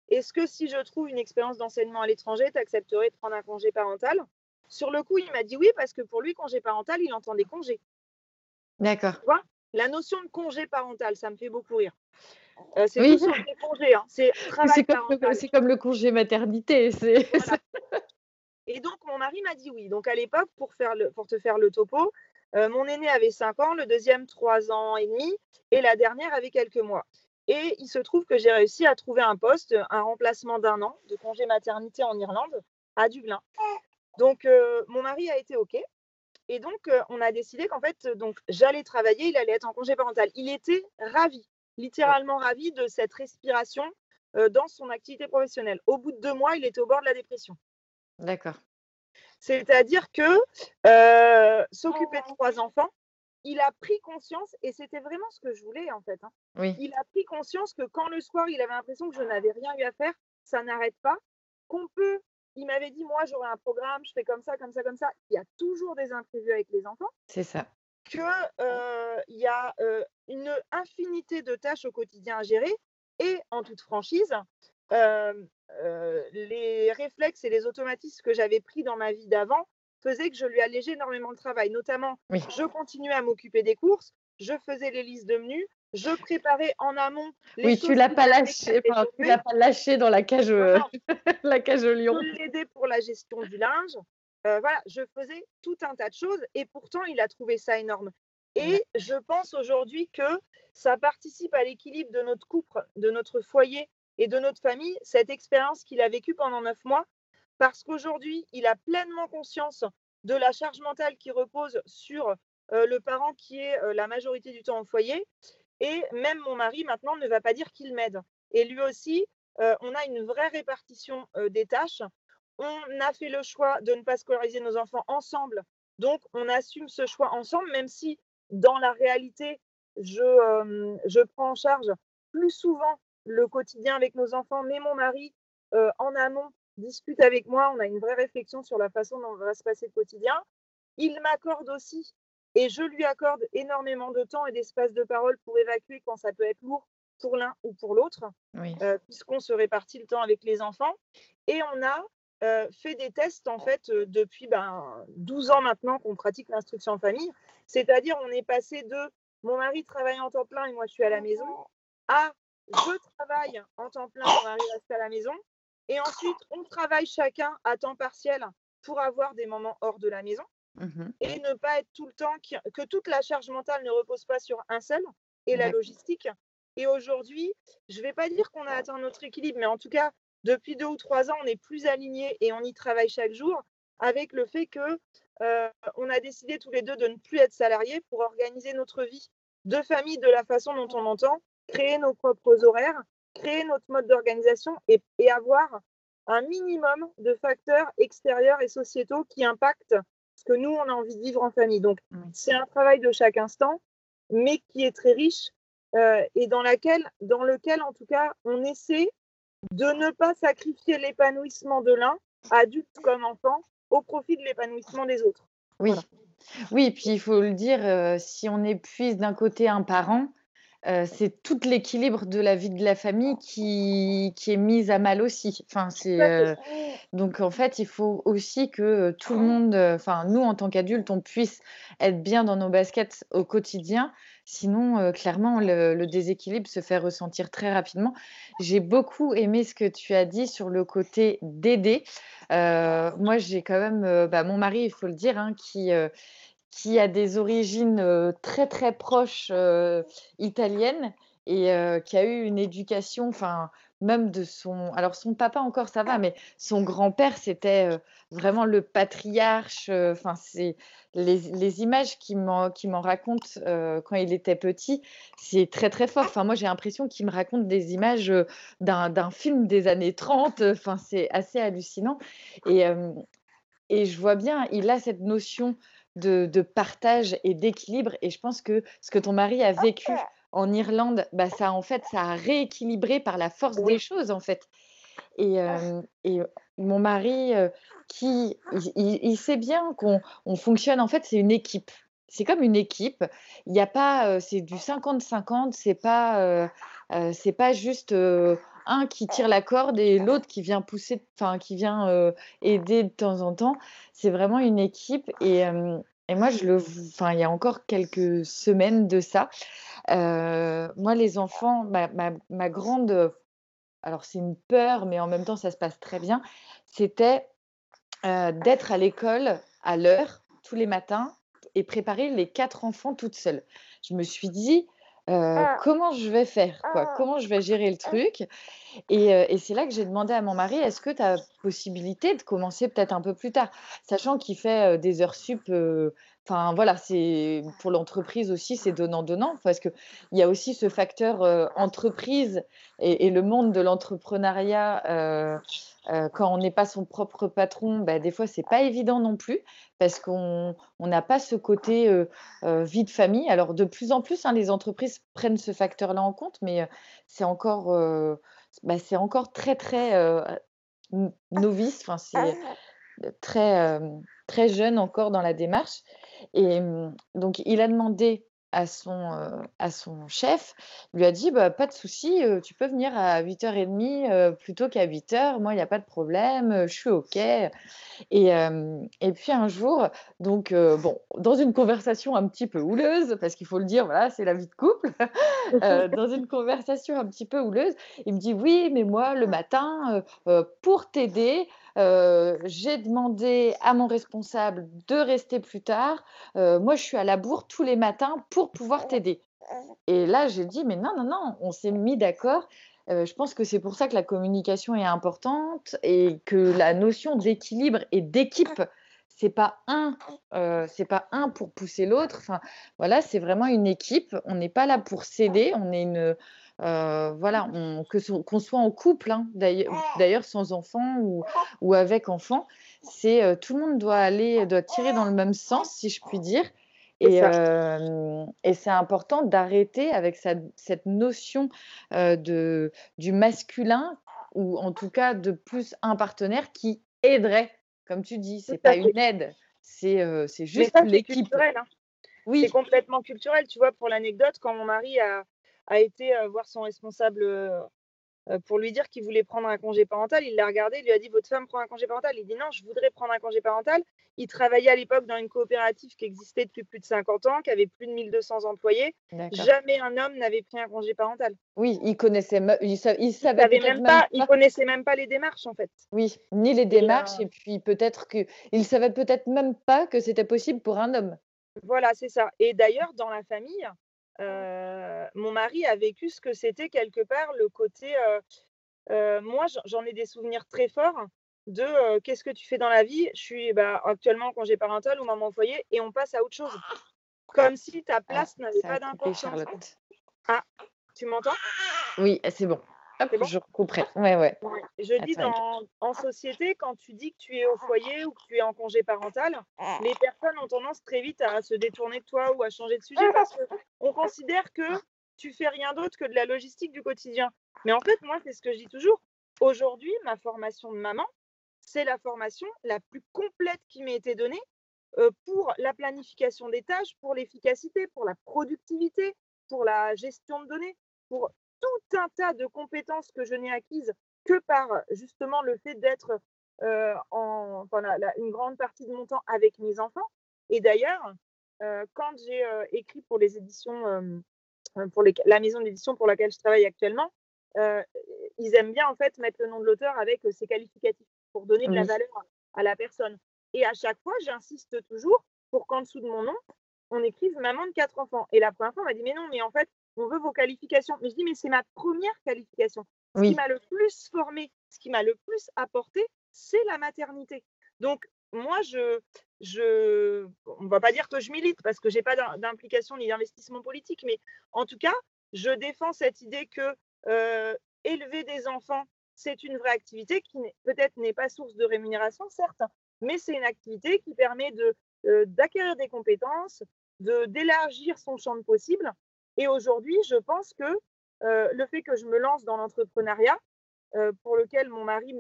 est-ce que si je trouve une expérience d'enseignement à l'étranger, tu accepterais de prendre un congé parental? Sur le coup, il m'a dit oui, parce que pour lui, congé parental, il entendait congé. D'accord. La notion de congé parental, ça me fait beaucoup rire. Euh, c'est oui. congés, hein. c'est comme, le congé maternité. Et donc, mon mari m'a dit oui. Donc, à l'époque, pour, pour te faire le topo, euh, mon aîné avait 5 ans, le deuxième 3 ans et demi, et la dernière avait quelques mois. Et il se trouve que j'ai réussi à trouver un poste, un remplacement d'un an de congé maternité en Irlande, à Dublin. Donc, euh, mon mari a été OK. Et donc, euh, on a décidé qu'en fait, donc j'allais travailler, il allait être en congé parental. Il était ravi, littéralement ravi de cette respiration euh, dans son activité professionnelle. Au bout de deux mois, il était au bord de la dépression. D'accord. C'est-à-dire que euh, s'occuper de trois enfants, il a pris conscience, et c'était vraiment ce que je voulais en fait. hein. Oui. Il a pris conscience que quand le soir, il avait l'impression que je n'avais rien eu à faire, ça n'arrête pas, qu'on peut. Il m'avait dit, moi, j'aurai un programme, je fais comme ça, comme ça, comme ça. Il y a toujours des imprévus avec les enfants C'est ça. que euh, il y a euh, une infinité de tâches au quotidien à gérer et en toute franchise, euh, euh, les réflexes et les automatismes que j'avais pris dans ma vie d'avant faisaient que je lui allégeais énormément le travail. Notamment, Oui. je continuais à m'occuper des courses, je faisais les listes de menus, je préparais en amont. Les Oui, tu l'as pas lâché, enfin, tu l'as pas lâché dans la cage, euh, la cage au lion. je l'aidais pour la gestion du linge. Euh, voilà, je faisais tout un tas de choses et pourtant il a trouvé ça énorme. Et je pense aujourd'hui que ça participe à l'équilibre de notre couple, de notre foyer et de notre famille, cette expérience qu'il a vécue pendant neuf mois, parce qu'aujourd'hui, il a pleinement conscience de la charge mentale qui repose sur euh, le parent qui est euh, la majorité du temps au foyer. Et même mon mari, maintenant, ne va pas dire qu'il m'aide. Et lui aussi, euh, on a une vraie répartition euh, des tâches. On a fait le choix de ne pas scolariser nos enfants ensemble. Donc, on assume ce choix ensemble, même si dans la réalité, je, euh, je prends en charge plus souvent le quotidien avec nos enfants, mais mon mari, en amont, discute avec moi. On a une vraie réflexion sur la façon dont va se passer le quotidien. Il m'accorde aussi, et je lui accorde énormément de temps et d'espace de parole pour évacuer quand ça peut être lourd pour l'un ou pour l'autre Oui. euh, puisqu'on se répartit le temps avec les enfants. Et on a euh, fait des tests, en fait, euh, depuis ben, 12 ans maintenant qu'on pratique l'instruction en famille. C'est-à-dire, on est passé de mon mari travaille en temps plein et moi je suis à la maison, à je travaille en temps plein, mon mari reste à la maison. Et ensuite, on travaille chacun à temps partiel pour avoir des moments hors de la maison Mhm. et ne pas être tout le temps, qui- que toute la charge mentale ne repose pas sur un seul et la logistique. Et aujourd'hui, je ne vais pas dire qu'on a atteint notre équilibre, mais en tout cas, depuis deux ou trois ans, on est plus alignés et on y travaille chaque jour avec le fait que euh, on a décidé tous les deux de ne plus être salariés pour organiser notre vie de famille de la façon dont on entend, créer nos propres horaires, créer notre mode d'organisation et, et avoir un minimum de facteurs extérieurs et sociétaux qui impactent ce que nous, on a envie de vivre en famille. Donc, c'est un travail de chaque instant, mais qui est très riche euh, et dans, laquelle, dans lequel, en tout cas, on essaie de ne pas sacrifier l'épanouissement de l'un, adulte comme enfant, au profit de l'épanouissement des autres. Oui. Voilà. Oui, puis il faut le dire, euh, si on épuise d'un côté un parent, euh, c'est tout l'équilibre de la vie de la famille qui, qui est mise à mal aussi. Enfin, c'est, euh, donc en fait, il faut aussi que euh, tout le monde, enfin nous en tant qu'adultes, on puisse être bien dans nos baskets au quotidien. Sinon, euh, clairement, le, le déséquilibre se fait ressentir très rapidement. J'ai beaucoup aimé ce que tu as dit sur le côté d'aider. Moi, j'ai quand même, bah, mon mari, il faut le dire, hein, qui, qui a des origines très très proches italiennes et qui a eu une éducation, enfin même de son, alors son papa encore ça va, mais son grand-père c'était vraiment le patriarche. Enfin c'est les, les images qu'il m'en m'en raconte quand il était petit, c'est très très fort. Enfin moi j'ai l'impression qu'il me raconte des images d'un d'un film des années 30. Enfin c'est assez hallucinant et et je vois bien, il a cette notion de, de partage et d'équilibre. Et je pense que ce que ton mari a vécu en Irlande, bah, ça, en fait, ça a rééquilibré par la force des choses, en fait. Et, euh, et mon mari, euh, qui, il, sait bien qu'on on fonctionne, en fait, c'est une équipe. C'est comme une équipe. Il n'y a pas, euh, c'est du 50-50. C'est pas, euh, euh, c'est pas juste euh, un qui tire la corde et l'autre qui vient pousser, enfin, qui vient euh, aider de temps en temps. C'est vraiment une équipe. Et, euh, et moi, je le, il y a encore quelques semaines de ça. euh, moi, les enfants, ma, ma, grande alors c'est une peur, mais en même temps ça se passe très bien, c'était euh, d'être à l'école à l'heure tous les matins et préparer les quatre enfants toute seule. Je me suis dit, euh, comment je vais faire, quoi, comment je vais gérer le truc? Et, euh, et c'est là que j'ai demandé à mon mari, est-ce que tu as possibilité de commencer peut-être un peu plus tard, sachant qu'il fait euh, des heures sup. Enfin voilà, c'est pour l'entreprise aussi, c'est donnant-donnant, parce qu'il y a aussi ce facteur entreprise et, et le monde de l'entrepreneuriat euh, quand on n'est pas son propre patron, bah, des fois, c'est pas évident non plus parce qu'on n'a pas ce côté vie de famille. Alors, de plus en plus, hein, les entreprises prennent ce facteur-là en compte, mais c'est encore, bah, c'est encore très, très novice. Enfin, c'est très, très jeune encore dans la démarche. Et mmh, donc, il a demandé à son, à son chef, lui a dit bah, Pas de souci, tu peux venir à 8h30 plutôt qu'à 8h, moi il n'y a pas de problème, je suis OK. Et, et puis un jour, donc, bon, dans une conversation un petit peu houleuse, parce qu'il faut le dire, voilà, c'est la vie de couple, dans une conversation un petit peu houleuse, il me dit Oui, mais moi le matin, pour t'aider, j'ai demandé à mon responsable de rester plus tard. moi, je suis à la bourre tous les matins pour pouvoir t'aider. Et là, j'ai dit, mais non, non, non, on s'est mis d'accord. je pense que c'est pour ça que la communication est importante et que la notion d'équilibre et d'équipe, c'est pas un, c'est pas un pour pousser l'autre. Enfin, voilà, c'est vraiment une équipe. On n'est pas là pour céder. On est une, euh, voilà, que qu'on soit en couple, hein, d'ailleurs sans enfant ou, ou avec enfant, c'est euh, tout le monde doit aller, doit tirer dans le même sens, si je puis dire. Et, euh, et c'est important d'arrêter avec cette notion de, du masculin, ou en tout cas de plus un partenaire qui aiderait, comme tu dis, c'est pas une aide, c'est c'est juste l'équipe. Hein. Oui. C'est complètement culturel. Tu vois, pour l'anecdote, quand mon mari a, a été voir son responsable pour lui dire qu'il voulait prendre un congé parental. Il l'a regardé, il lui a dit Votre femme prend un congé parental Il dit Non, je voudrais prendre un congé parental. Il travaillait à l'époque dans une coopérative qui existait depuis plus de 50 ans, qui avait plus de 1200 employés. Jamais un homme n'avait pris un congé parental. Oui, il connaissait, il, savait, même, pas, il connaissait même pas les démarches en fait. Oui, ni les démarches et, puis peut-être que il savait peut-être même pas que c'était possible pour un homme. Voilà, c'est ça. Et d'ailleurs, dans la famille, mon mari a vécu ce que c'était quelque part le côté. moi, j'en ai des souvenirs très forts de qu'est-ce que tu fais dans la vie? Je suis bah, actuellement en congé parental ou maman au foyer et on passe à autre chose. Comme si ta ah, place n'avait pas d'importance. Ah, tu m'entends? Oui, c'est bon je recouperai. Ouais, ouais. Je dis en société, quand tu dis que tu es au foyer ou que tu es en congé parental, les personnes ont tendance très vite à se détourner de toi ou à changer de sujet parce qu'on considère que tu fais rien d'autre que de la logistique du quotidien. Mais en fait, moi, c'est ce que je dis toujours. Aujourd'hui, ma formation de maman, c'est la formation la plus complète qui m'ait été donnée euh, pour la planification des tâches, pour l'efficacité, pour la productivité, pour la gestion de données, pour tout un tas de compétences que je n'ai acquises que par justement le fait d'être euh, en, une grande partie de mon temps avec mes enfants. Et d'ailleurs, euh, quand j'ai euh, écrit pour les éditions, pour la maison d'édition pour laquelle je travaille actuellement, ils aiment bien en fait mettre le nom de l'auteur avec ses qualificatifs pour donner de la valeur à la personne. Et à chaque fois, j'insiste toujours pour qu'en dessous de mon nom, on écrive maman de quatre enfants. Et la première fois, on m'a dit mais non, mais en fait, on veut vos qualifications. Mais je dis, mais c'est ma première qualification. Ce qui m'a le plus formé, ce qui m'a le plus apporté, c'est la maternité. Donc, moi, je, je, on va pas dire que je milite parce que j'ai pas d'implication ni d'investissement politique, mais en tout cas, je défends cette idée que euh, élever des enfants, c'est une vraie activité qui peut-être n'est pas source de rémunération, certes, mais c'est une activité qui permet de euh, d'acquérir des compétences, de d'élargir son champ de possible et aujourd'hui, je pense que euh, le fait que je me lance dans l'entrepreneuriat, euh, pour lequel mon mari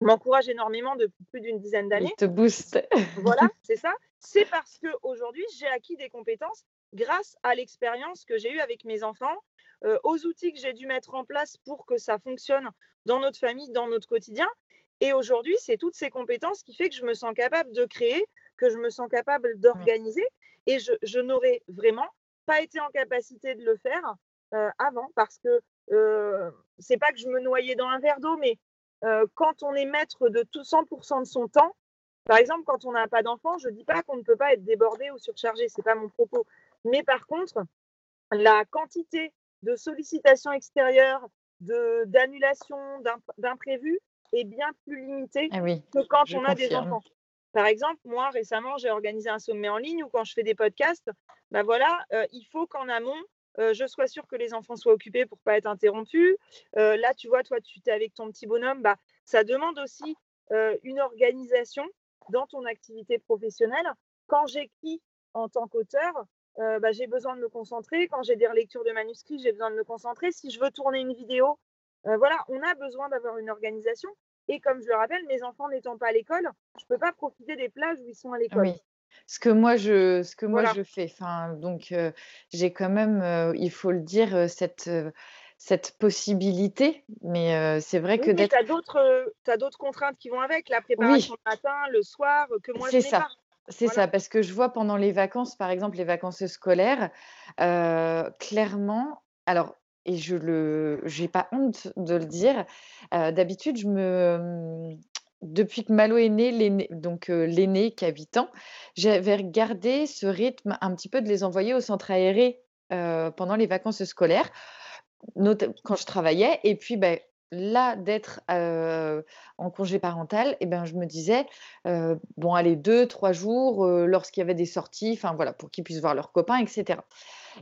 m'encourage énormément depuis plus d'une dizaine d'années. Te booste. voilà, c'est ça. C'est parce qu'aujourd'hui, j'ai acquis des compétences grâce à l'expérience que j'ai eue avec mes enfants, euh, aux outils que j'ai dû mettre en place pour que ça fonctionne dans notre famille, dans notre quotidien. Et aujourd'hui, c'est toutes ces compétences qui fait que je me sens capable de créer, que je me sens capable d'organiser. Et je, je n'aurais vraiment pas été en capacité de le faire euh, avant parce que euh, c'est pas que je me noyais dans un verre d'eau, mais euh, quand on est maître de tout 100% de son temps, par exemple, quand on n'a pas d'enfant, je dis pas qu'on ne peut pas être débordé ou surchargé, c'est pas mon propos. Mais par contre, la quantité de sollicitations extérieures, d'annulations, d'imprévus est bien plus limitée ah que quand on a des enfants. Par exemple, moi récemment, j'ai organisé un sommet en ligne où quand je fais des podcasts, bah voilà, euh, il faut qu'en amont, je sois sûre que les enfants soient occupés pour pas être interrompus. là, tu vois, toi, tu es avec ton petit bonhomme, bah, ça demande aussi une organisation dans ton activité professionnelle. Quand j'écris en tant qu'auteur, bah, j'ai besoin de me concentrer. Quand j'ai des relectures de manuscrits, j'ai besoin de me concentrer. Si je veux tourner une vidéo, voilà, on a besoin d'avoir une organisation. Et comme je le rappelle, mes enfants n'étant pas à l'école, je ne peux pas profiter des plages où ils sont à l'école. Oui. Ce que moi je, ce que moi je fais. Enfin, donc j'ai quand même, il faut le dire, cette cette possibilité, mais c'est vrai que d'être. Tu as d'autres, contraintes qui vont avec, la préparation le matin, le soir, que moi je n'ai pas. C'est ça, parce que je vois pendant les vacances, par exemple les vacances scolaires, clairement, alors et je le j'ai pas honte de le dire, d'habitude je me mmh, depuis que Malo est né, donc l'aîné qui a 8 ans, j'avais regardé ce rythme un petit peu de les envoyer au centre aéré, pendant les vacances scolaires, quand je travaillais et puis, ben là, d'être, en congé parental et ben, je me disais, bon allez 2-3 jours, lorsqu'il y avait des sorties, voilà, pour qu'ils puissent voir leurs copains etc.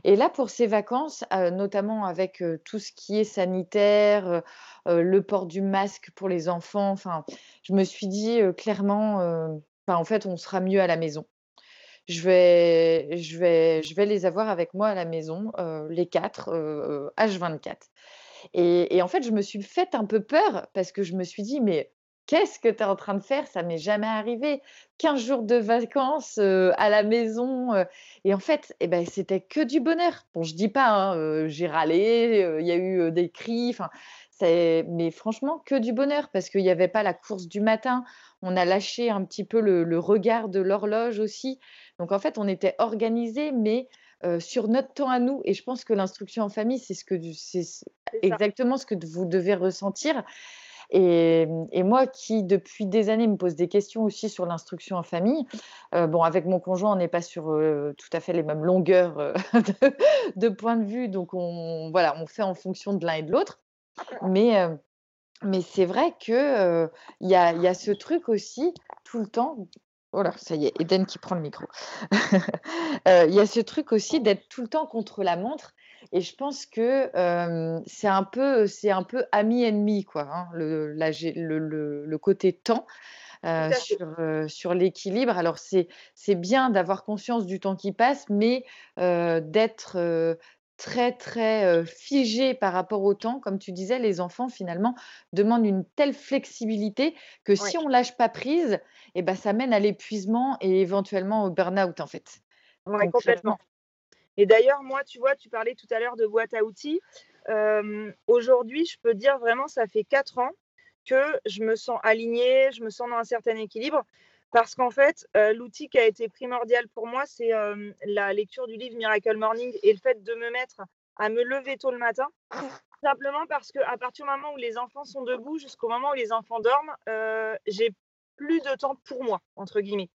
Et là, pour ces vacances, notamment avec, tout ce qui est sanitaire, le port du masque pour les enfants, je me suis dit, clairement, bah, en fait, on sera mieux à la maison. Je vais je vais je vais les avoir avec moi à la maison, les 4, H24. Et, en fait, je me suis fait un peu peur parce que je me suis dit, mais qu'est-ce que tu es en train de faire? Ça m'est jamais arrivé. 15 jours de vacances à la maison. et en fait, eh ben, c'était que du bonheur. Bon, je dis pas, hein, j'ai râlé, il y a eu des cris. mais franchement, que du bonheur parce qu'il n'y avait pas la course du matin. On a lâché un petit peu le, le regard de l'horloge aussi. Donc en fait, on était organisé, mais sur notre temps à nous. Et je pense que l'instruction en famille, c'est ce que c'est exactement ce que vous devez ressentir. Et, moi qui, depuis des années, me pose des questions aussi sur l'instruction en famille, bon, avec mon conjoint, on n'est pas sur tout à fait les mêmes longueurs de, de, point de vue, donc on, voilà, on fait en fonction de l'un et de l'autre. Mais, mais c'est vrai qu'il il y, y a ce truc aussi, tout le temps, Oh là, ça y est, Eden qui prend le micro. Il y a ce truc aussi d'être tout le temps contre la montre. Et je pense que c'est un peu, c'est un peu ami-ennemi, quoi, hein, le, le, le, côté temps. sur, sur l'équilibre. Alors, c'est bien d'avoir conscience du temps qui passe, mais d'être très, très figé par rapport au temps. Comme tu disais, les enfants, finalement, demandent une telle flexibilité que si on lâche pas prise, eh ben, ça mène à l'épuisement et éventuellement au burn-out, en fait. Oui, complètement. Et d'ailleurs, moi, tu vois, tu parlais tout à l'heure de boîte à outils. Aujourd'hui, je peux dire vraiment, ça fait quatre ans que je me sens alignée, je me sens dans un certain équilibre. Parce qu'en fait, euh, l'outil qui a été primordial pour moi, c'est euh, la lecture du livre Miracle Morning et le fait de me mettre à me lever tôt le matin. Simplement parce qu'à partir du moment où les enfants sont debout jusqu'au moment où les enfants dorment, euh, j'ai plus de temps pour moi, entre guillemets.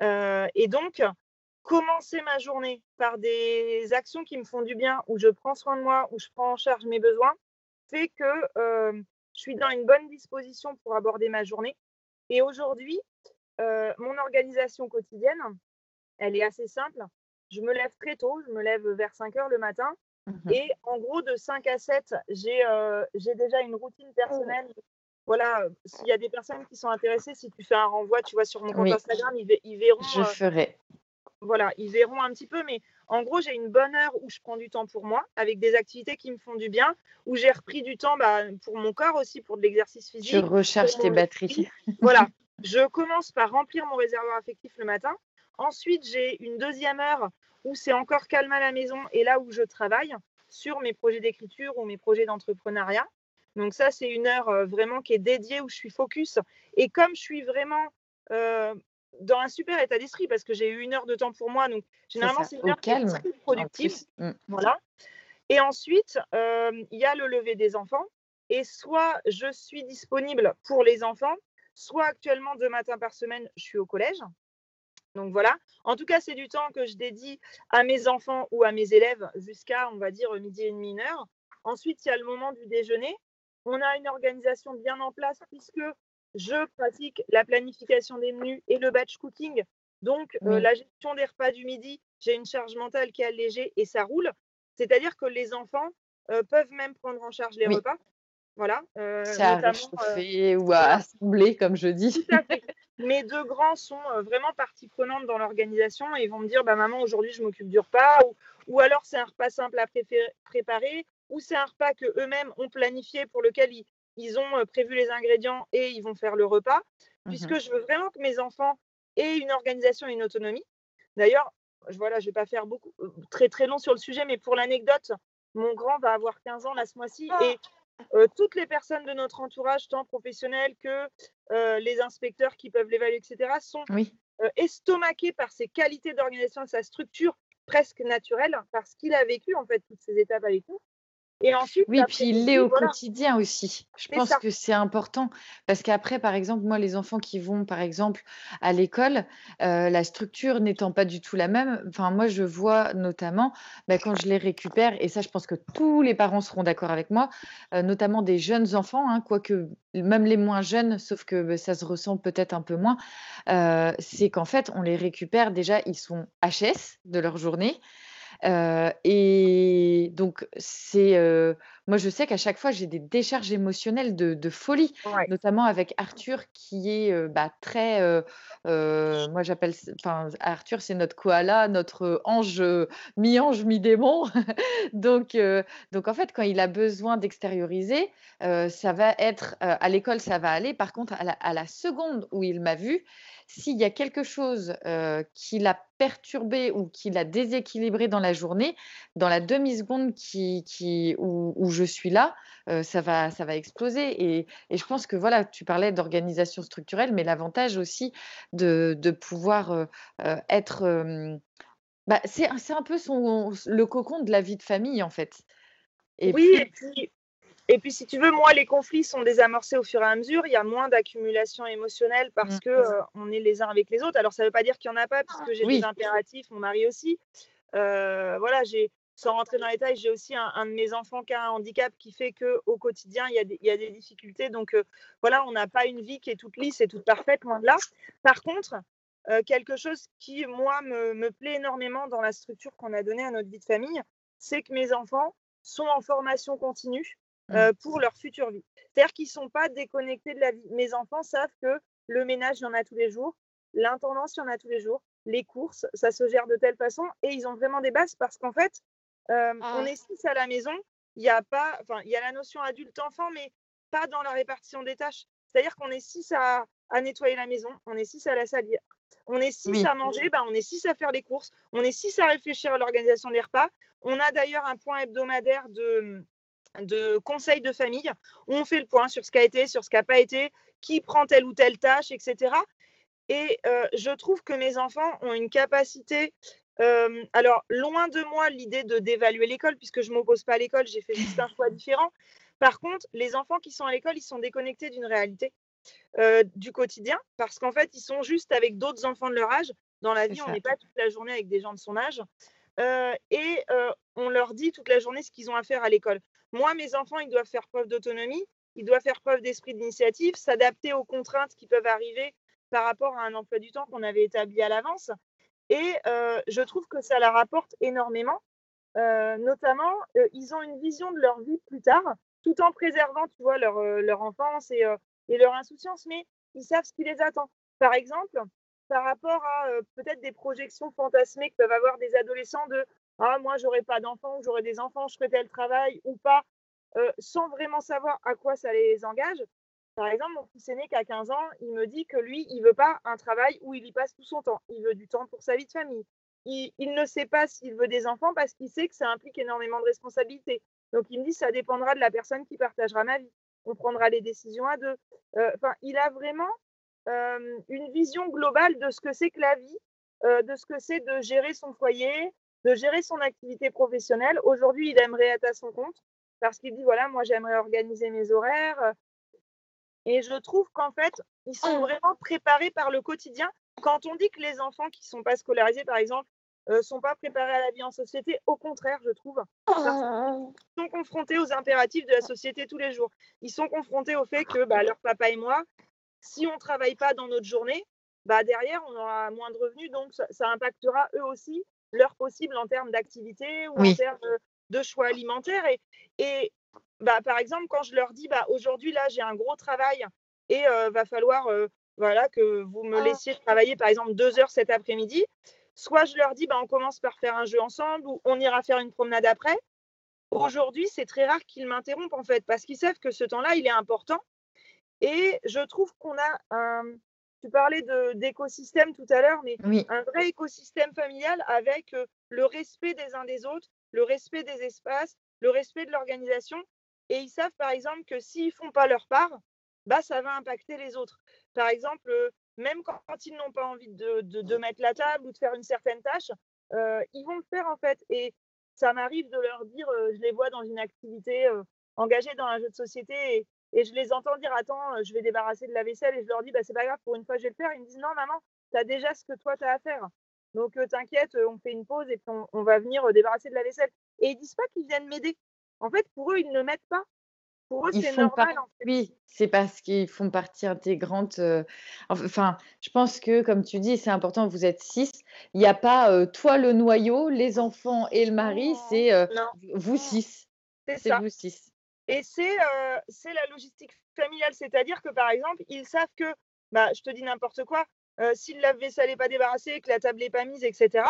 et donc, commencer ma journée par des actions qui me font du bien, où je prends soin de moi, où je prends en charge mes besoins, fait que je suis dans une bonne disposition pour aborder ma journée. Et aujourd'hui, euh, mon organisation quotidienne, elle est assez simple. Je me lève très tôt, je me lève vers 5 heures le matin. Mmh et en gros, de 5 à 7, euh, j'ai déjà une routine personnelle. Voilà, s'il y a des personnes qui sont intéressées, si tu fais un renvoi, tu vois, sur mon compte Instagram, ils, verront. Je ferai. Voilà, ils verront un petit peu, mais en gros, j'ai une bonne heure où je prends du temps pour moi, avec des activités qui me font du bien, où j'ai repris du temps bah, pour mon corps aussi, pour de l'exercice physique. Je recharge tes batteries. Voilà, Je commence par remplir mon réservoir affectif le matin. Ensuite, j'ai une deuxième heure où c'est encore calme à la maison et là où je travaille sur mes projets d'écriture ou mes projets d'entrepreneuriat. Donc ça, c'est une heure euh, vraiment qui est dédiée où je suis focus. Et comme je suis vraiment euh, dans un super état d'esprit parce que j'ai eu une heure de temps pour moi, donc généralement c'est une heure calme, productive. Mm. Voilà. Et ensuite, euh, il y a le lever des enfants. Et soit je suis disponible pour les enfants, soit actuellement deux matins par semaine, je suis au collège. Donc voilà. En tout cas, c'est du temps que je dédie à mes enfants ou à mes élèves jusqu'à, on va dire, midi et demi, une heure. Ensuite, il y a le moment du déjeuner. On a une organisation bien en place puisque je pratique la planification des menus et le batch cooking. Donc, euh, la gestion des repas du midi, j'ai une charge mentale qui est allégée et ça roule. C'est-à-dire que les enfants peuvent même prendre en charge les repas. Voilà. C'est à réchauffer ou à assembler, comme je dis. Mes deux grands sont vraiment partie prenante dans l'organisation et ils vont me dire bah, Maman, aujourd'hui, je m'occupe du repas. Ou, ou alors, c'est un repas simple à préparer. Ou c'est un repas qu'eux-mêmes ont planifié pour lequel ils, ils ont prévu les ingrédients et ils vont faire le repas. Mmh puisque je veux vraiment que mes enfants aient une organisation et une autonomie. D'ailleurs, voilà, je ne vais pas faire beaucoup, très très long sur le sujet, mais pour l'anecdote, mon grand va avoir 15 ans là ce mois-ci ah! et toutes les personnes de notre entourage, tant professionnels que les inspecteurs qui peuvent l'évaluer, etc., sont estomaqués par ses qualités d'organisation et sa structure presque naturelle, parce qu'il a vécu en fait toutes ces étapes avec nous. Et ensuite, oui, puis il l'est au quotidien aussi. Je pense que c'est important parce qu'après, par exemple, moi, les enfants qui vont, par exemple, à l'école, euh, la structure n'étant pas du tout la même, enfin, moi, je vois notamment bah, quand je les récupère, et ça, je pense que tous les parents seront d'accord avec moi, euh, notamment des jeunes enfants, hein, quoique même les moins jeunes, sauf que bah, ça se ressent peut-être un peu moins, euh, c'est qu'en fait, on les récupère déjà, ils sont HS de leur journée et donc, c'est, moi, je sais qu'à chaque fois, j'ai des décharges émotionnelles de, folie, notamment avec Arthur, qui est bah, très. moi, j'appelle. Enfin, Arthur, c'est notre koala, notre ange, mi-ange, mi-démon. donc, donc, en fait, quand il a besoin d'extérioriser, ça va être. à l'école, ça va aller. Par contre, à la, à la seconde où il m'a vu, s'il y a quelque chose qui l'a perturbé ou qui l'a déséquilibré dans la journée, dans la demi-seconde qui, qui, où, je suis là, ça, va, ça va exploser. Et, et, je pense que voilà, tu parlais d'organisation structurelle, mais l'avantage aussi de, de pouvoir être... Bah, c'est un peu son, le cocon de la vie de famille, en fait. Et oui, et puis et puis, si tu veux, moi, les conflits sont désamorcés au fur et à mesure. Il y a moins d'accumulation émotionnelle parce mmh. que euh, on est les uns avec les autres. Alors, ça ne veut pas dire qu'il n'y en a pas, puisque j'ai des impératifs, mon mari aussi. Euh, voilà, j'ai, sans rentrer dans les détails, j'ai aussi un, de mes enfants qui a un handicap qui fait qu'au quotidien, il y, a des, il y, a des, difficultés. Donc, euh, voilà, on n'a pas une vie qui est toute lisse et toute parfaite, loin de là. Par contre, quelque chose qui, moi, me, me plaît énormément dans la structure qu'on a donnée à notre vie de famille, c'est que mes enfants sont en formation continue. Mmh. Euh, pour leur future vie. C'est-à-dire qu'ils ne sont pas déconnectés de la vie. Mes enfants savent que le ménage, il y en a tous les jours, l'intendance, il y en a tous les jours, les courses, ça se gère de telle façon et ils ont vraiment des bases parce qu'en fait, euh, on ah. est six à la maison, il y a pas, enfin, il y a la notion adulte-enfant, mais pas dans la répartition des tâches. C'est-à-dire qu'on est six à, à, nettoyer la maison, on est six à la salir, on est six à manger, bah, on est six à faire les courses, on est six à réfléchir à l'organisation des repas. On a d'ailleurs un point hebdomadaire de, de conseils de famille où on fait le point sur ce qui a été, sur ce qui n'a pas été, qui prend telle ou telle tâche, etc. Et euh, je trouve que mes enfants ont une capacité. Euh, alors, loin de moi l'idée de d'évaluer l'école, puisque je ne m'oppose pas à l'école, j'ai fait juste un choix différent. Par contre, les enfants qui sont à l'école, ils sont déconnectés d'une réalité euh, du quotidien, parce qu'en fait, ils sont juste avec d'autres enfants de leur âge. Dans la vie, on n'est pas toute la journée avec des gens de son âge. et on leur dit toute la journée ce qu'ils ont à faire à l'école. Moi, mes enfants, ils doivent faire preuve d'autonomie, ils doivent faire preuve d'esprit d'initiative, s'adapter aux contraintes qui peuvent arriver par rapport à un emploi du temps qu'on avait établi à l'avance. Et euh, je trouve que ça leur apporte énormément. Euh, notamment, euh, ils ont une vision de leur vie plus tard, tout en préservant, tu vois, leur, leur enfance et, et, leur insouciance, mais ils savent ce qui les attend. Par exemple, par rapport à peut-être des projections fantasmées que peuvent avoir des adolescents de ah, moi, j'aurais pas d'enfants, j'aurais des enfants, je ferais tel travail ou pas, euh, sans vraiment savoir à quoi ça les engage. Par exemple, mon fils aîné qui a 15 ans, il me dit que lui, il veut pas un travail où il y passe tout son temps. Il veut du temps pour sa vie de famille. Il, ne sait pas s'il veut des enfants parce qu'il sait que ça implique énormément de responsabilités. Donc, il me dit, ça dépendra de la personne qui partagera ma vie. On prendra les décisions à deux. Euh, enfin, il a vraiment euh, une vision globale de ce que c'est que la vie, de ce que c'est de gérer son foyer, de gérer son activité professionnelle. Aujourd'hui, il aimerait être à son compte parce qu'il dit voilà, moi j'aimerais organiser mes horaires. Et je trouve qu'en fait, ils sont mmh. vraiment préparés par le quotidien. Quand on dit que les enfants qui ne sont pas scolarisés, par exemple, ne euh, sont pas préparés à la vie en société, au contraire, je trouve. Ils sont confrontés aux impératifs de la société tous les jours. Ils sont confrontés au fait que bah, leur papa et moi, si on ne travaille pas dans notre journée, bah, derrière, on aura moins de revenus, donc ça impactera eux aussi leur possible en termes d'activité ou en termes de choix alimentaires. Et, et bah, par exemple, quand je leur dis, bah, aujourd'hui, là, j'ai un gros travail et euh, va falloir euh, voilà, que vous me ah. laissiez travailler, par exemple, deux heures cet après-midi, soit je leur dis, bah, on commence par faire un jeu ensemble ou on ira faire une promenade après. Aujourd'hui, c'est très rare qu'ils m'interrompent, en fait, parce qu'ils savent que ce temps-là, il est important. Et je trouve qu'on a un, tu parlais d'écosystème tout à l'heure, mais un vrai écosystème familial avec euh, le respect des uns des autres, le respect des espaces, le respect de l'organisation. Et ils savent par exemple que s'ils font pas leur part, bah, ça va impacter les autres. Par exemple, euh, même quand, ils n'ont pas envie de, de, mettre la table ou de faire une certaine tâche, euh, ils vont le faire en fait. Et ça m'arrive de leur dire, je les vois dans une activité engagée dans un jeu de société et, et je les entends dire Attends, je vais débarrasser de la vaisselle. Et je leur dis bah, C'est pas grave, pour une fois, je vais le faire. Ils me disent Non, maman, tu as déjà ce que toi, tu as à faire. Donc, t'inquiète, on fait une pause et puis on, va venir débarrasser de la vaisselle. Et ils disent pas qu'ils viennent m'aider. En fait, pour eux, ils ne m'aident pas. Pour eux, c'est normal. Oui, c'est parce qu'ils font partie intégrante. Enfin, je pense que, comme tu dis, c'est important, vous êtes six. Il n'y a pas toi, le noyau, les enfants et le mari, c'est vous six. C'est vous six. Et euh, c'est la logistique familiale, c'est-à-dire que par exemple, ils savent que, bah, je te dis n'importe quoi, euh, si le lave-vaisselle n'est pas débarrassé, que la table n'est pas mise, etc.,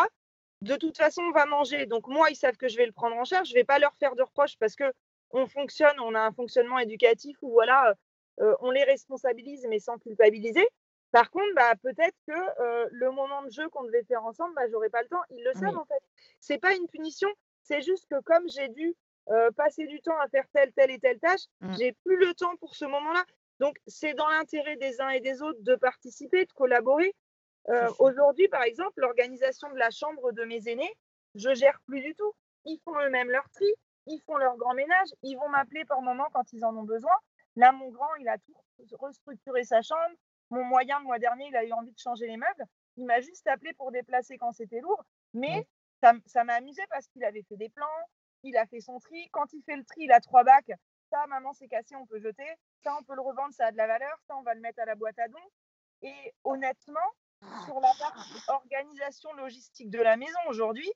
de toute façon, on va manger. Donc moi, ils savent que je vais le prendre en charge. Je ne vais pas leur faire de reproches parce que on fonctionne, on a un fonctionnement éducatif où voilà, euh, on les responsabilise mais sans culpabiliser. Par contre, bah, peut-être que euh, le moment de jeu qu'on devait faire ensemble, bah, j'aurais pas le temps. Ils le savent en fait. C'est pas une punition, c'est juste que comme j'ai dû euh, passer du temps à faire telle, telle et telle tâche, mmh. j'ai plus le temps pour ce moment-là. Donc, c'est dans l'intérêt des uns et des autres de participer, de collaborer. Euh, aujourd'hui, par exemple, l'organisation de la chambre de mes aînés, je gère plus du tout. Ils font eux-mêmes leur tri, ils font leur grand ménage, ils vont m'appeler par moment quand ils en ont besoin. Là, mon grand, il a tout restructuré sa chambre. Mon moyen, le mois dernier, il a eu envie de changer les meubles. Il m'a juste appelé pour déplacer quand c'était lourd. Mais ça m'a amusé parce qu'il avait fait des plans, il a fait son tri. Quand il fait le tri, il a trois bacs. Ça, maman, c'est cassé, on peut jeter. Ça, on peut le revendre, ça a de la valeur. Ça, on va le mettre à la boîte à dons. Et honnêtement, sur la partie organisation logistique de la maison aujourd'hui,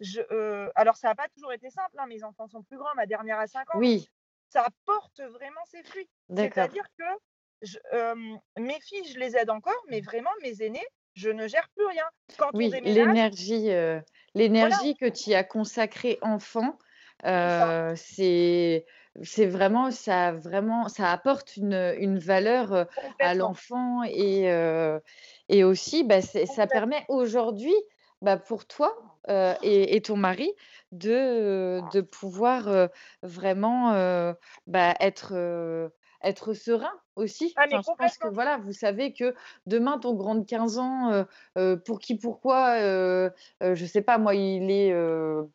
je, euh, alors ça n'a pas toujours été simple. Hein. Mes enfants sont plus grands, ma dernière a 5 ans. Oui. Ça porte vraiment ses fruits. C'est-à-dire que euh, mes filles, je les aide encore, mais vraiment, mes aînés, je ne gère plus rien. Quand oui, l'énergie, euh, l'énergie que tu as consacrée enfant, euh, c'est c'est vraiment ça vraiment ça apporte une, une valeur euh, à l'enfant et, et aussi bah, ça permet aujourd'hui bah, pour toi et, et, ton mari de, de pouvoir vraiment bah, être être serein aussi. Ah, je pense que voilà, vous savez que demain, ton grand de 15 ans, pour qui, pourquoi, je je sais pas, moi, il est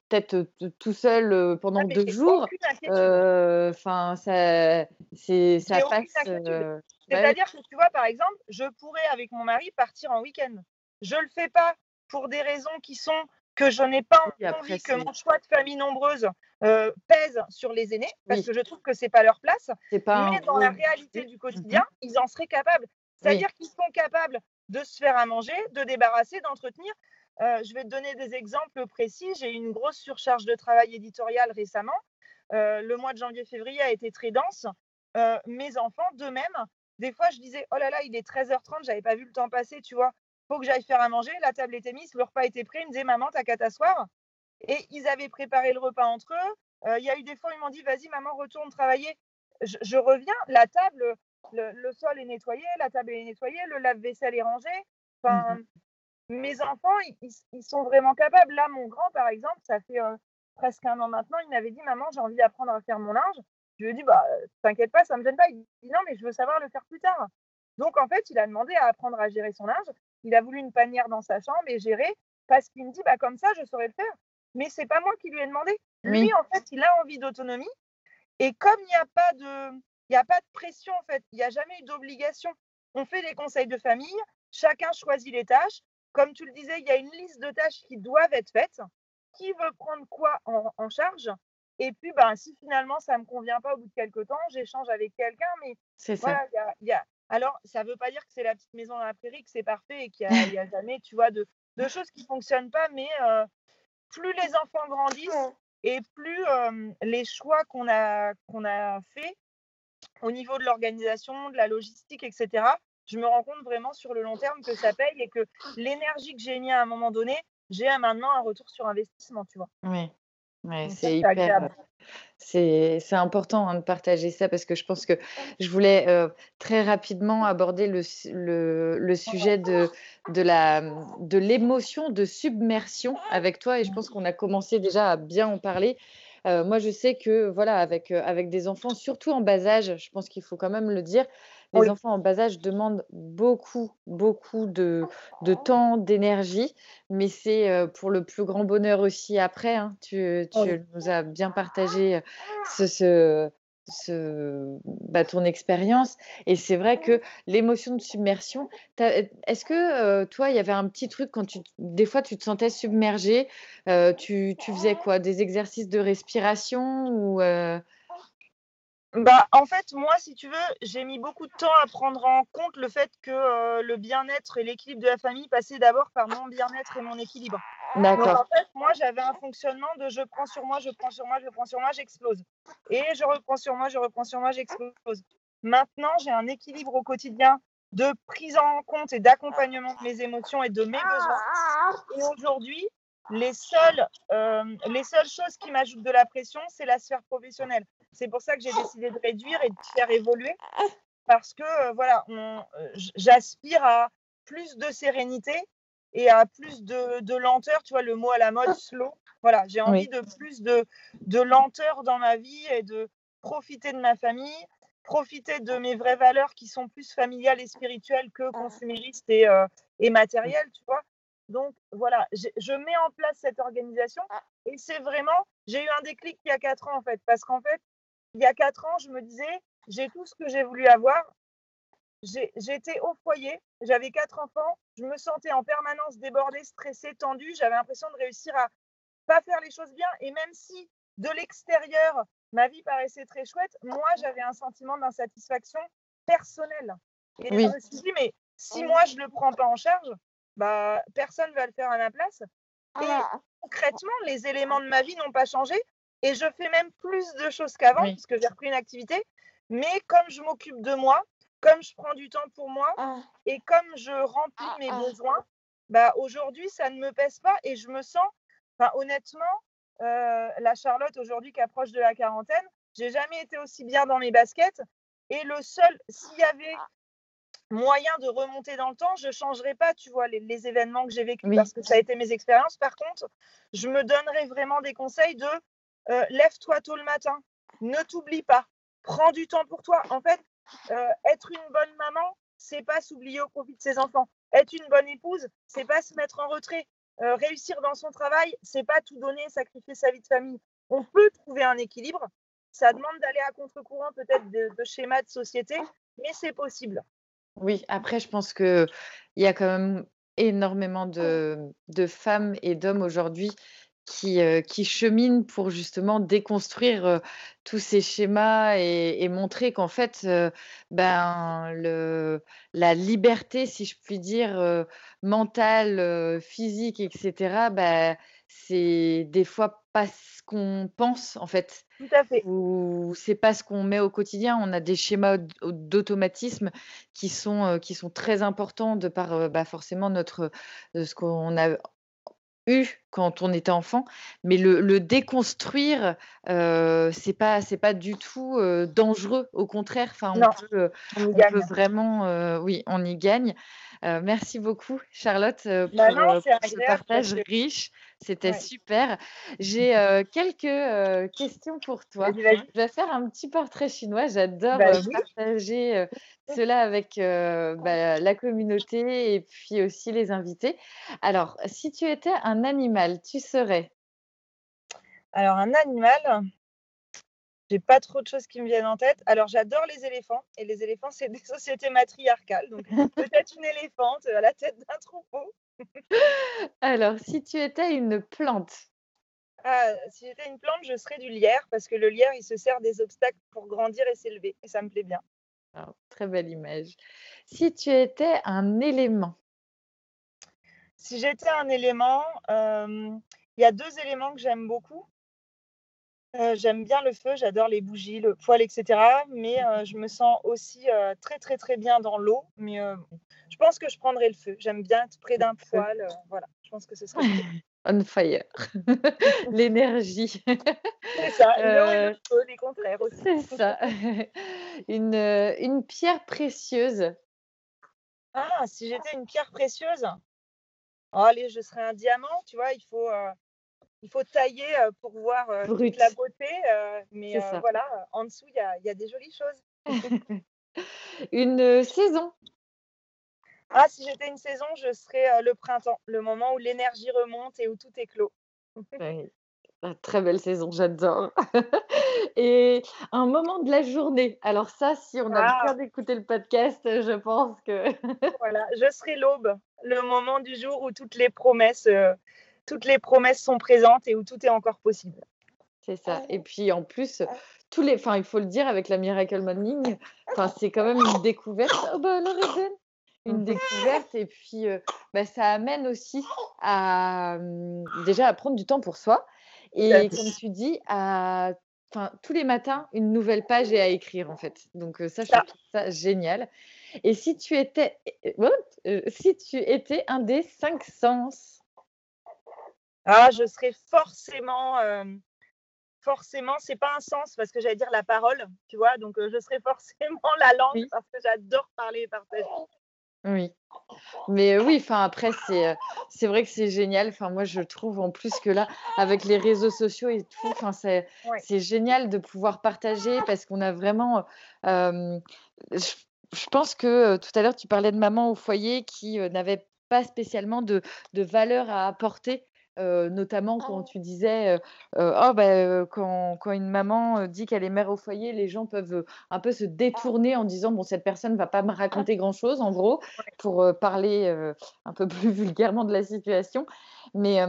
peut-être tout seul pendant ah, deux jours. Enfin, ça, c'est, ça passe. C'est-à-dire que tu vois, par exemple, je pourrais avec mon mari partir en week-end. Je le fais pas pour des raisons qui sont que je n'ai pas envie que mon choix de famille nombreuse euh, pèse sur les aînés, parce que je trouve que c'est pas leur place. Pas mais dans la réalité du quotidien, mhm. ils en seraient capables. C'est-à-dire qu'ils sont capables de se faire à manger, de débarrasser, d'entretenir. Euh, je vais te donner des exemples précis. J'ai eu une grosse surcharge de travail éditorial récemment. Euh, le mois de janvier-février a été très dense. mes enfants, d'eux-mêmes, des fois, je disais, oh là là, il est 13h30, j'avais pas vu le temps passer, tu vois faut que j'aille faire à manger. La table était mise, le repas était prêt. Ils me disaient, maman, t'as qu'à t'asseoir. Et ils avaient préparé le repas entre eux. Euh, il y a eu des fois, ils m'ont dit, vas-y, maman, retourne travailler. Je, reviens, la table, le, sol est nettoyé, la table est nettoyée, le lave-vaisselle est rangé. Enfin, mmh mes enfants, ils, sont vraiment capables. Là, mon grand, par exemple, ça fait euh, presque un an maintenant, il m'avait dit, maman, j'ai envie d'apprendre à faire mon linge. Je lui ai dit, bah, t'inquiète pas, ça me gêne pas. Il dit, non, mais je veux savoir le faire plus tard. Donc, en fait, il a demandé à apprendre à gérer son linge. Il a voulu une panière dans sa chambre et gérer parce qu'il me dit bah, comme ça, je saurais le faire. Mais c'est pas moi qui lui ai demandé. Lui, en fait, il a envie d'autonomie. Et comme il n'y a pas de. Il a pas de pression en fait, il n'y a jamais eu d'obligation. On fait des conseils de famille, chacun choisit les tâches. Comme tu le disais, il y a une liste de tâches qui doivent être faites. Qui veut prendre quoi en, charge? Et puis, ben, si finalement ça ne me convient pas au bout de quelques temps, j'échange avec quelqu'un. Mais voilà, il y a, alors, ça ne veut pas dire que c'est la petite maison dans la prairie, que c'est parfait et qu'il n'y a, jamais, tu vois, de, choses qui ne fonctionnent pas, mais plus les enfants grandissent, et plus les choix qu'on a, qu'on a fait au niveau de l'organisation, de la logistique, etc., je me rends compte vraiment sur le long terme que ça paye et que l'énergie que j'ai mis à un moment donné, j'ai maintenant un retour sur investissement, tu vois. Oui, ouais, c'est hyper. C'est important hein, de partager ça parce que je pense que je voulais très rapidement aborder le, le, le sujet de, de l'émotion de, de submersion avec toi et je pense qu'on a commencé déjà à bien en parler. moi, je sais que voilà, avec, avec des enfants, surtout en bas âge, je pense qu'il faut quand même le dire, les enfants en bas âge demandent beaucoup, beaucoup de, de temps, d'énergie, mais c'est pour le plus grand bonheur aussi après. Hein. Tu, tu nous as bien partagé ce, ce, ce, bah, ton expérience. Et c'est vrai que l'émotion de submersion, est-ce que toi, il y avait un petit truc quand tu, des fois, tu te sentais submergé, tu, tu, faisais quoi? Des exercices de respiration ou bah, en fait, moi, si tu veux, j'ai mis beaucoup de temps à prendre en compte le fait que euh, le bien-être et l'équilibre de la famille passaient d'abord par mon bien-être et mon équilibre. D'accord. en fait, moi, j'avais un fonctionnement de je prends sur moi, je prends sur moi, je prends sur moi, j'explose. Et je reprends sur moi, je reprends sur moi, j'explose. Maintenant, j'ai un équilibre au quotidien de prise en compte et d'accompagnement de mes émotions et de mes besoins. Et aujourd'hui, les seules, euh, les seules choses qui m'ajoutent de la pression, c'est la sphère professionnelle. C'est pour ça que j'ai décidé de réduire et de faire évoluer. Parce que, euh, voilà, euh, j'aspire à plus de sérénité et à plus de, lenteur. Tu vois, le mot à la mode, slow. Voilà, j'ai envie de plus de, de lenteur dans ma vie et de profiter de ma famille, profiter de mes vraies valeurs qui sont plus familiales et spirituelles que consuméristes et, et matérielles, tu vois. Donc voilà, je mets en place cette organisation ah. et c'est vraiment, j'ai eu un déclic il y a quatre ans en fait, parce qu'en fait, il y a quatre ans, je me disais, j'ai tout ce que j'ai voulu avoir. J'étais au foyer, j'avais quatre enfants, je me sentais en permanence débordée, stressée, tendue, j'avais l'impression de réussir à pas faire les choses bien et même si de l'extérieur, ma vie paraissait très chouette, moi j'avais un sentiment d'insatisfaction personnelle. Et je me suis dit, mais si moi je ne le prends pas en charge, bah, personne ne va le faire à ma place. Et ah. concrètement, les éléments de ma vie n'ont pas changé. Et je fais même plus de choses qu'avant, parce que j'ai repris une activité. Mais comme je m'occupe de moi, comme je prends du temps pour moi, ah. et comme je remplis ah, mes besoins, bah, aujourd'hui, ça ne me pèse pas et je me sens, honnêtement, euh, la Charlotte aujourd'hui qui approche de la quarantaine, j'ai jamais été aussi bien dans mes baskets. Et le seul, s'il y avait moyen de remonter dans le temps, je ne changerai pas, tu vois, les, événements que j'ai vécus parce que ça a été mes expériences. Par contre, je me donnerai vraiment des conseils de euh, lève-toi tôt le matin, ne t'oublie pas, prends du temps pour toi. En fait, euh, être une bonne maman, c'est pas s'oublier au profit de ses enfants. Être une bonne épouse, c'est pas se mettre en retrait. Euh, réussir dans son travail, c'est pas tout donner, sacrifier sa vie de famille. On peut trouver un équilibre. Ça demande d'aller à contre-courant peut-être de, de schémas de société, mais c'est possible. Oui, après, je pense qu'il y a quand même énormément de, de femmes et d'hommes aujourd'hui qui, qui cheminent pour justement déconstruire tous ces schémas et, montrer qu'en fait, ben, le, la liberté, si je puis dire, mentale, physique, etc., ben, c'est des fois pas ce qu'on pense en fait. Tout à fait. Ou c'est pas ce qu'on met au quotidien. On a des schémas d'automatisme qui sont qui sont très importants de par bah, forcément notre ce qu'on a eu quand on était enfant, mais le, déconstruire, euh, c'est pas c'est pas du tout dangereux. Au contraire, enfin on, peut, on, peut, vraiment, oui, on y gagne. merci beaucoup, Charlotte, bah pour, ce partage riche. C'était super. J'ai quelques questions pour toi. Je vais faire un petit portrait chinois. J'adore partager cela avec bah, la communauté et puis aussi les invités. Alors, si tu étais un animal, tu serais? Alors, un animal, j'ai pas trop de choses qui me viennent en tête. Alors, j'adore les éléphants et les éléphants, c'est des sociétés matriarcales. Donc, peut-être une éléphante à la tête d'un troupeau. Alors, si tu étais une plante ah, si j'étais une plante, je serais du lierre parce que le lierre, il se sert des obstacles pour grandir et s'élever. Et ça me plaît bien. très belle image. Si tu étais un élément Si j'étais un élément, il y a deux éléments que j'aime beaucoup. Euh, j'aime bien le feu, j'adore les bougies, le poêle, etc. Mais euh, je me sens aussi euh, très, très, très bien dans l'eau. Mais je pense que je prendrai le feu. J'aime bien être près d'un poêle. voilà, je pense que ce serait. On fire. L'énergie. C'est ça. le feu, les contraires aussi. C'est ça. Une, une pierre précieuse. Ah, si j'étais une pierre précieuse, oh, allez, je serais un diamant, tu vois, il faut, il faut tailler pour voir toute la beauté. mais voilà, en dessous, il y a, y a, des jolies choses. une saison. Ah, si j'étais une saison, je serais le printemps, le moment où l'énergie remonte et où tout est clos. très belle saison, j'adore. et un moment de la journée. Alors ça, si on a ah. bien écouté le podcast, je pense que... voilà, je serai l'aube, le moment du jour où toutes les promesses toutes les promesses sont présentes et où tout est encore possible. C'est ça. Et puis en plus, tous les, enfin, il faut le dire avec la Miracle Morning, enfin, c'est quand même une découverte. Oh bah une mmh. découverte et puis euh, bah, ça amène aussi à mmh, déjà à prendre du temps pour soi et comme tu dis à Enfin, tous les matins, une nouvelle page est à écrire en fait. Donc euh, ça, je trouve ça génial. Et si tu étais, euh, si tu étais un des cinq sens, ah, je serais forcément, euh, forcément, c'est pas un sens parce que j'allais dire la parole, tu vois, donc je serais forcément la langue parce que j'adore parler et partager. Oui. Mais oui, enfin après c'est c'est vrai que c'est génial. Enfin moi je trouve en plus que là avec les réseaux sociaux et tout, enfin c'est c'est génial de pouvoir partager parce qu'on a vraiment je, je, pense que tout à l'heure tu parlais de maman au foyer qui n'avait pas spécialement de, de valeur à apporter notamment quand oh. tu disais oh, bah, quand, quand, une maman dit qu'elle est mère au foyer, les gens peuvent un peu se détourner en disant bon cette personne va pas me raconter grand chose en gros pour parler un peu plus vulgairement de la situation, mais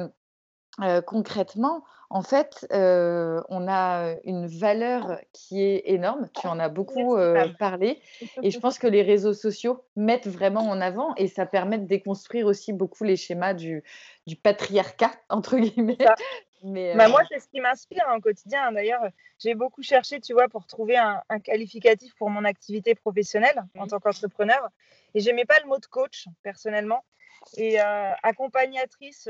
concrètement en fait, on a une valeur qui est énorme. Tu en as beaucoup parlé. Et je pense que les réseaux sociaux mettent vraiment en avant et ça permet de déconstruire aussi beaucoup les schémas du, du patriarcat, entre guillemets. Mais, bah, moi, c'est ce qui m'inspire au quotidien. D'ailleurs, j'ai beaucoup cherché, tu vois, pour trouver un, qualificatif pour mon activité professionnelle en tant qu'entrepreneur. Et j'aimais pas le mot de coach, personnellement. Et accompagnatrice,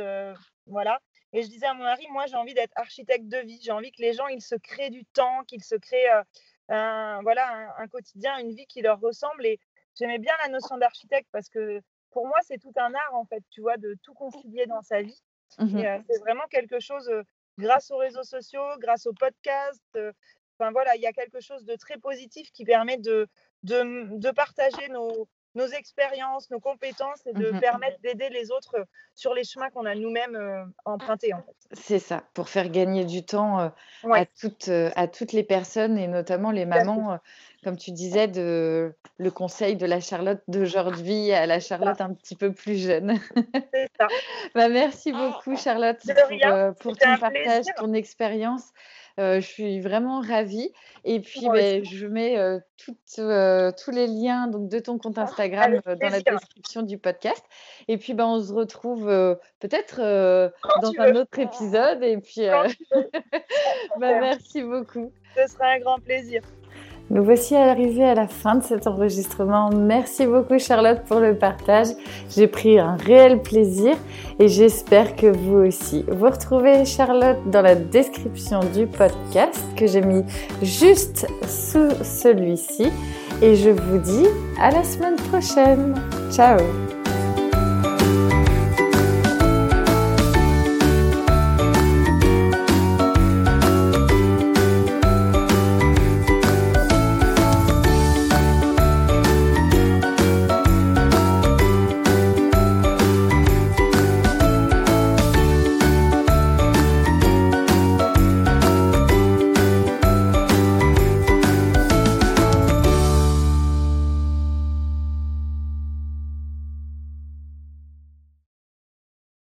voilà. Et je disais à mon mari, moi, j'ai envie d'être architecte de vie. J'ai envie que les gens, ils se créent du temps, qu'ils se créent euh, un, voilà, un, quotidien, une vie qui leur ressemble. Et j'aimais bien la notion d'architecte parce que pour moi, c'est tout un art, en fait, tu vois, de tout concilier dans sa vie. Mmh euh, c'est vraiment quelque chose, euh, grâce aux réseaux sociaux, grâce aux podcasts, enfin voilà, il y a quelque chose de très positif qui permet de, de, de partager nos, nos expériences, nos compétences et de mmh permettre d'aider les autres sur les chemins qu'on a nous-mêmes euh, empruntés. En fait. C'est ça, pour faire gagner du temps euh, à, toutes, euh, à toutes les personnes et notamment les mamans, comme tu disais, de, le conseil de la Charlotte d'aujourd'hui à la Charlotte un petit peu plus jeune. C'est ça. bah, merci beaucoup Charlotte pour, pour ton partage, ton expérience. Je suis vraiment ravie. Et puis, ben, je mets tous les liens donc, de ton compte ah, Instagram dans la description du podcast. Et puis, ben, on se retrouve peut-être dans un autre épisode. Et puis, ben, merci beaucoup. Ce sera un grand plaisir. Nous voici arrivés à la fin de cet enregistrement. Merci beaucoup Charlotte pour le partage. J'ai pris un réel plaisir et j'espère que vous aussi. Vous retrouvez Charlotte dans la description du podcast que j'ai mis juste sous celui-ci. Et je vous dis à la semaine prochaine. Ciao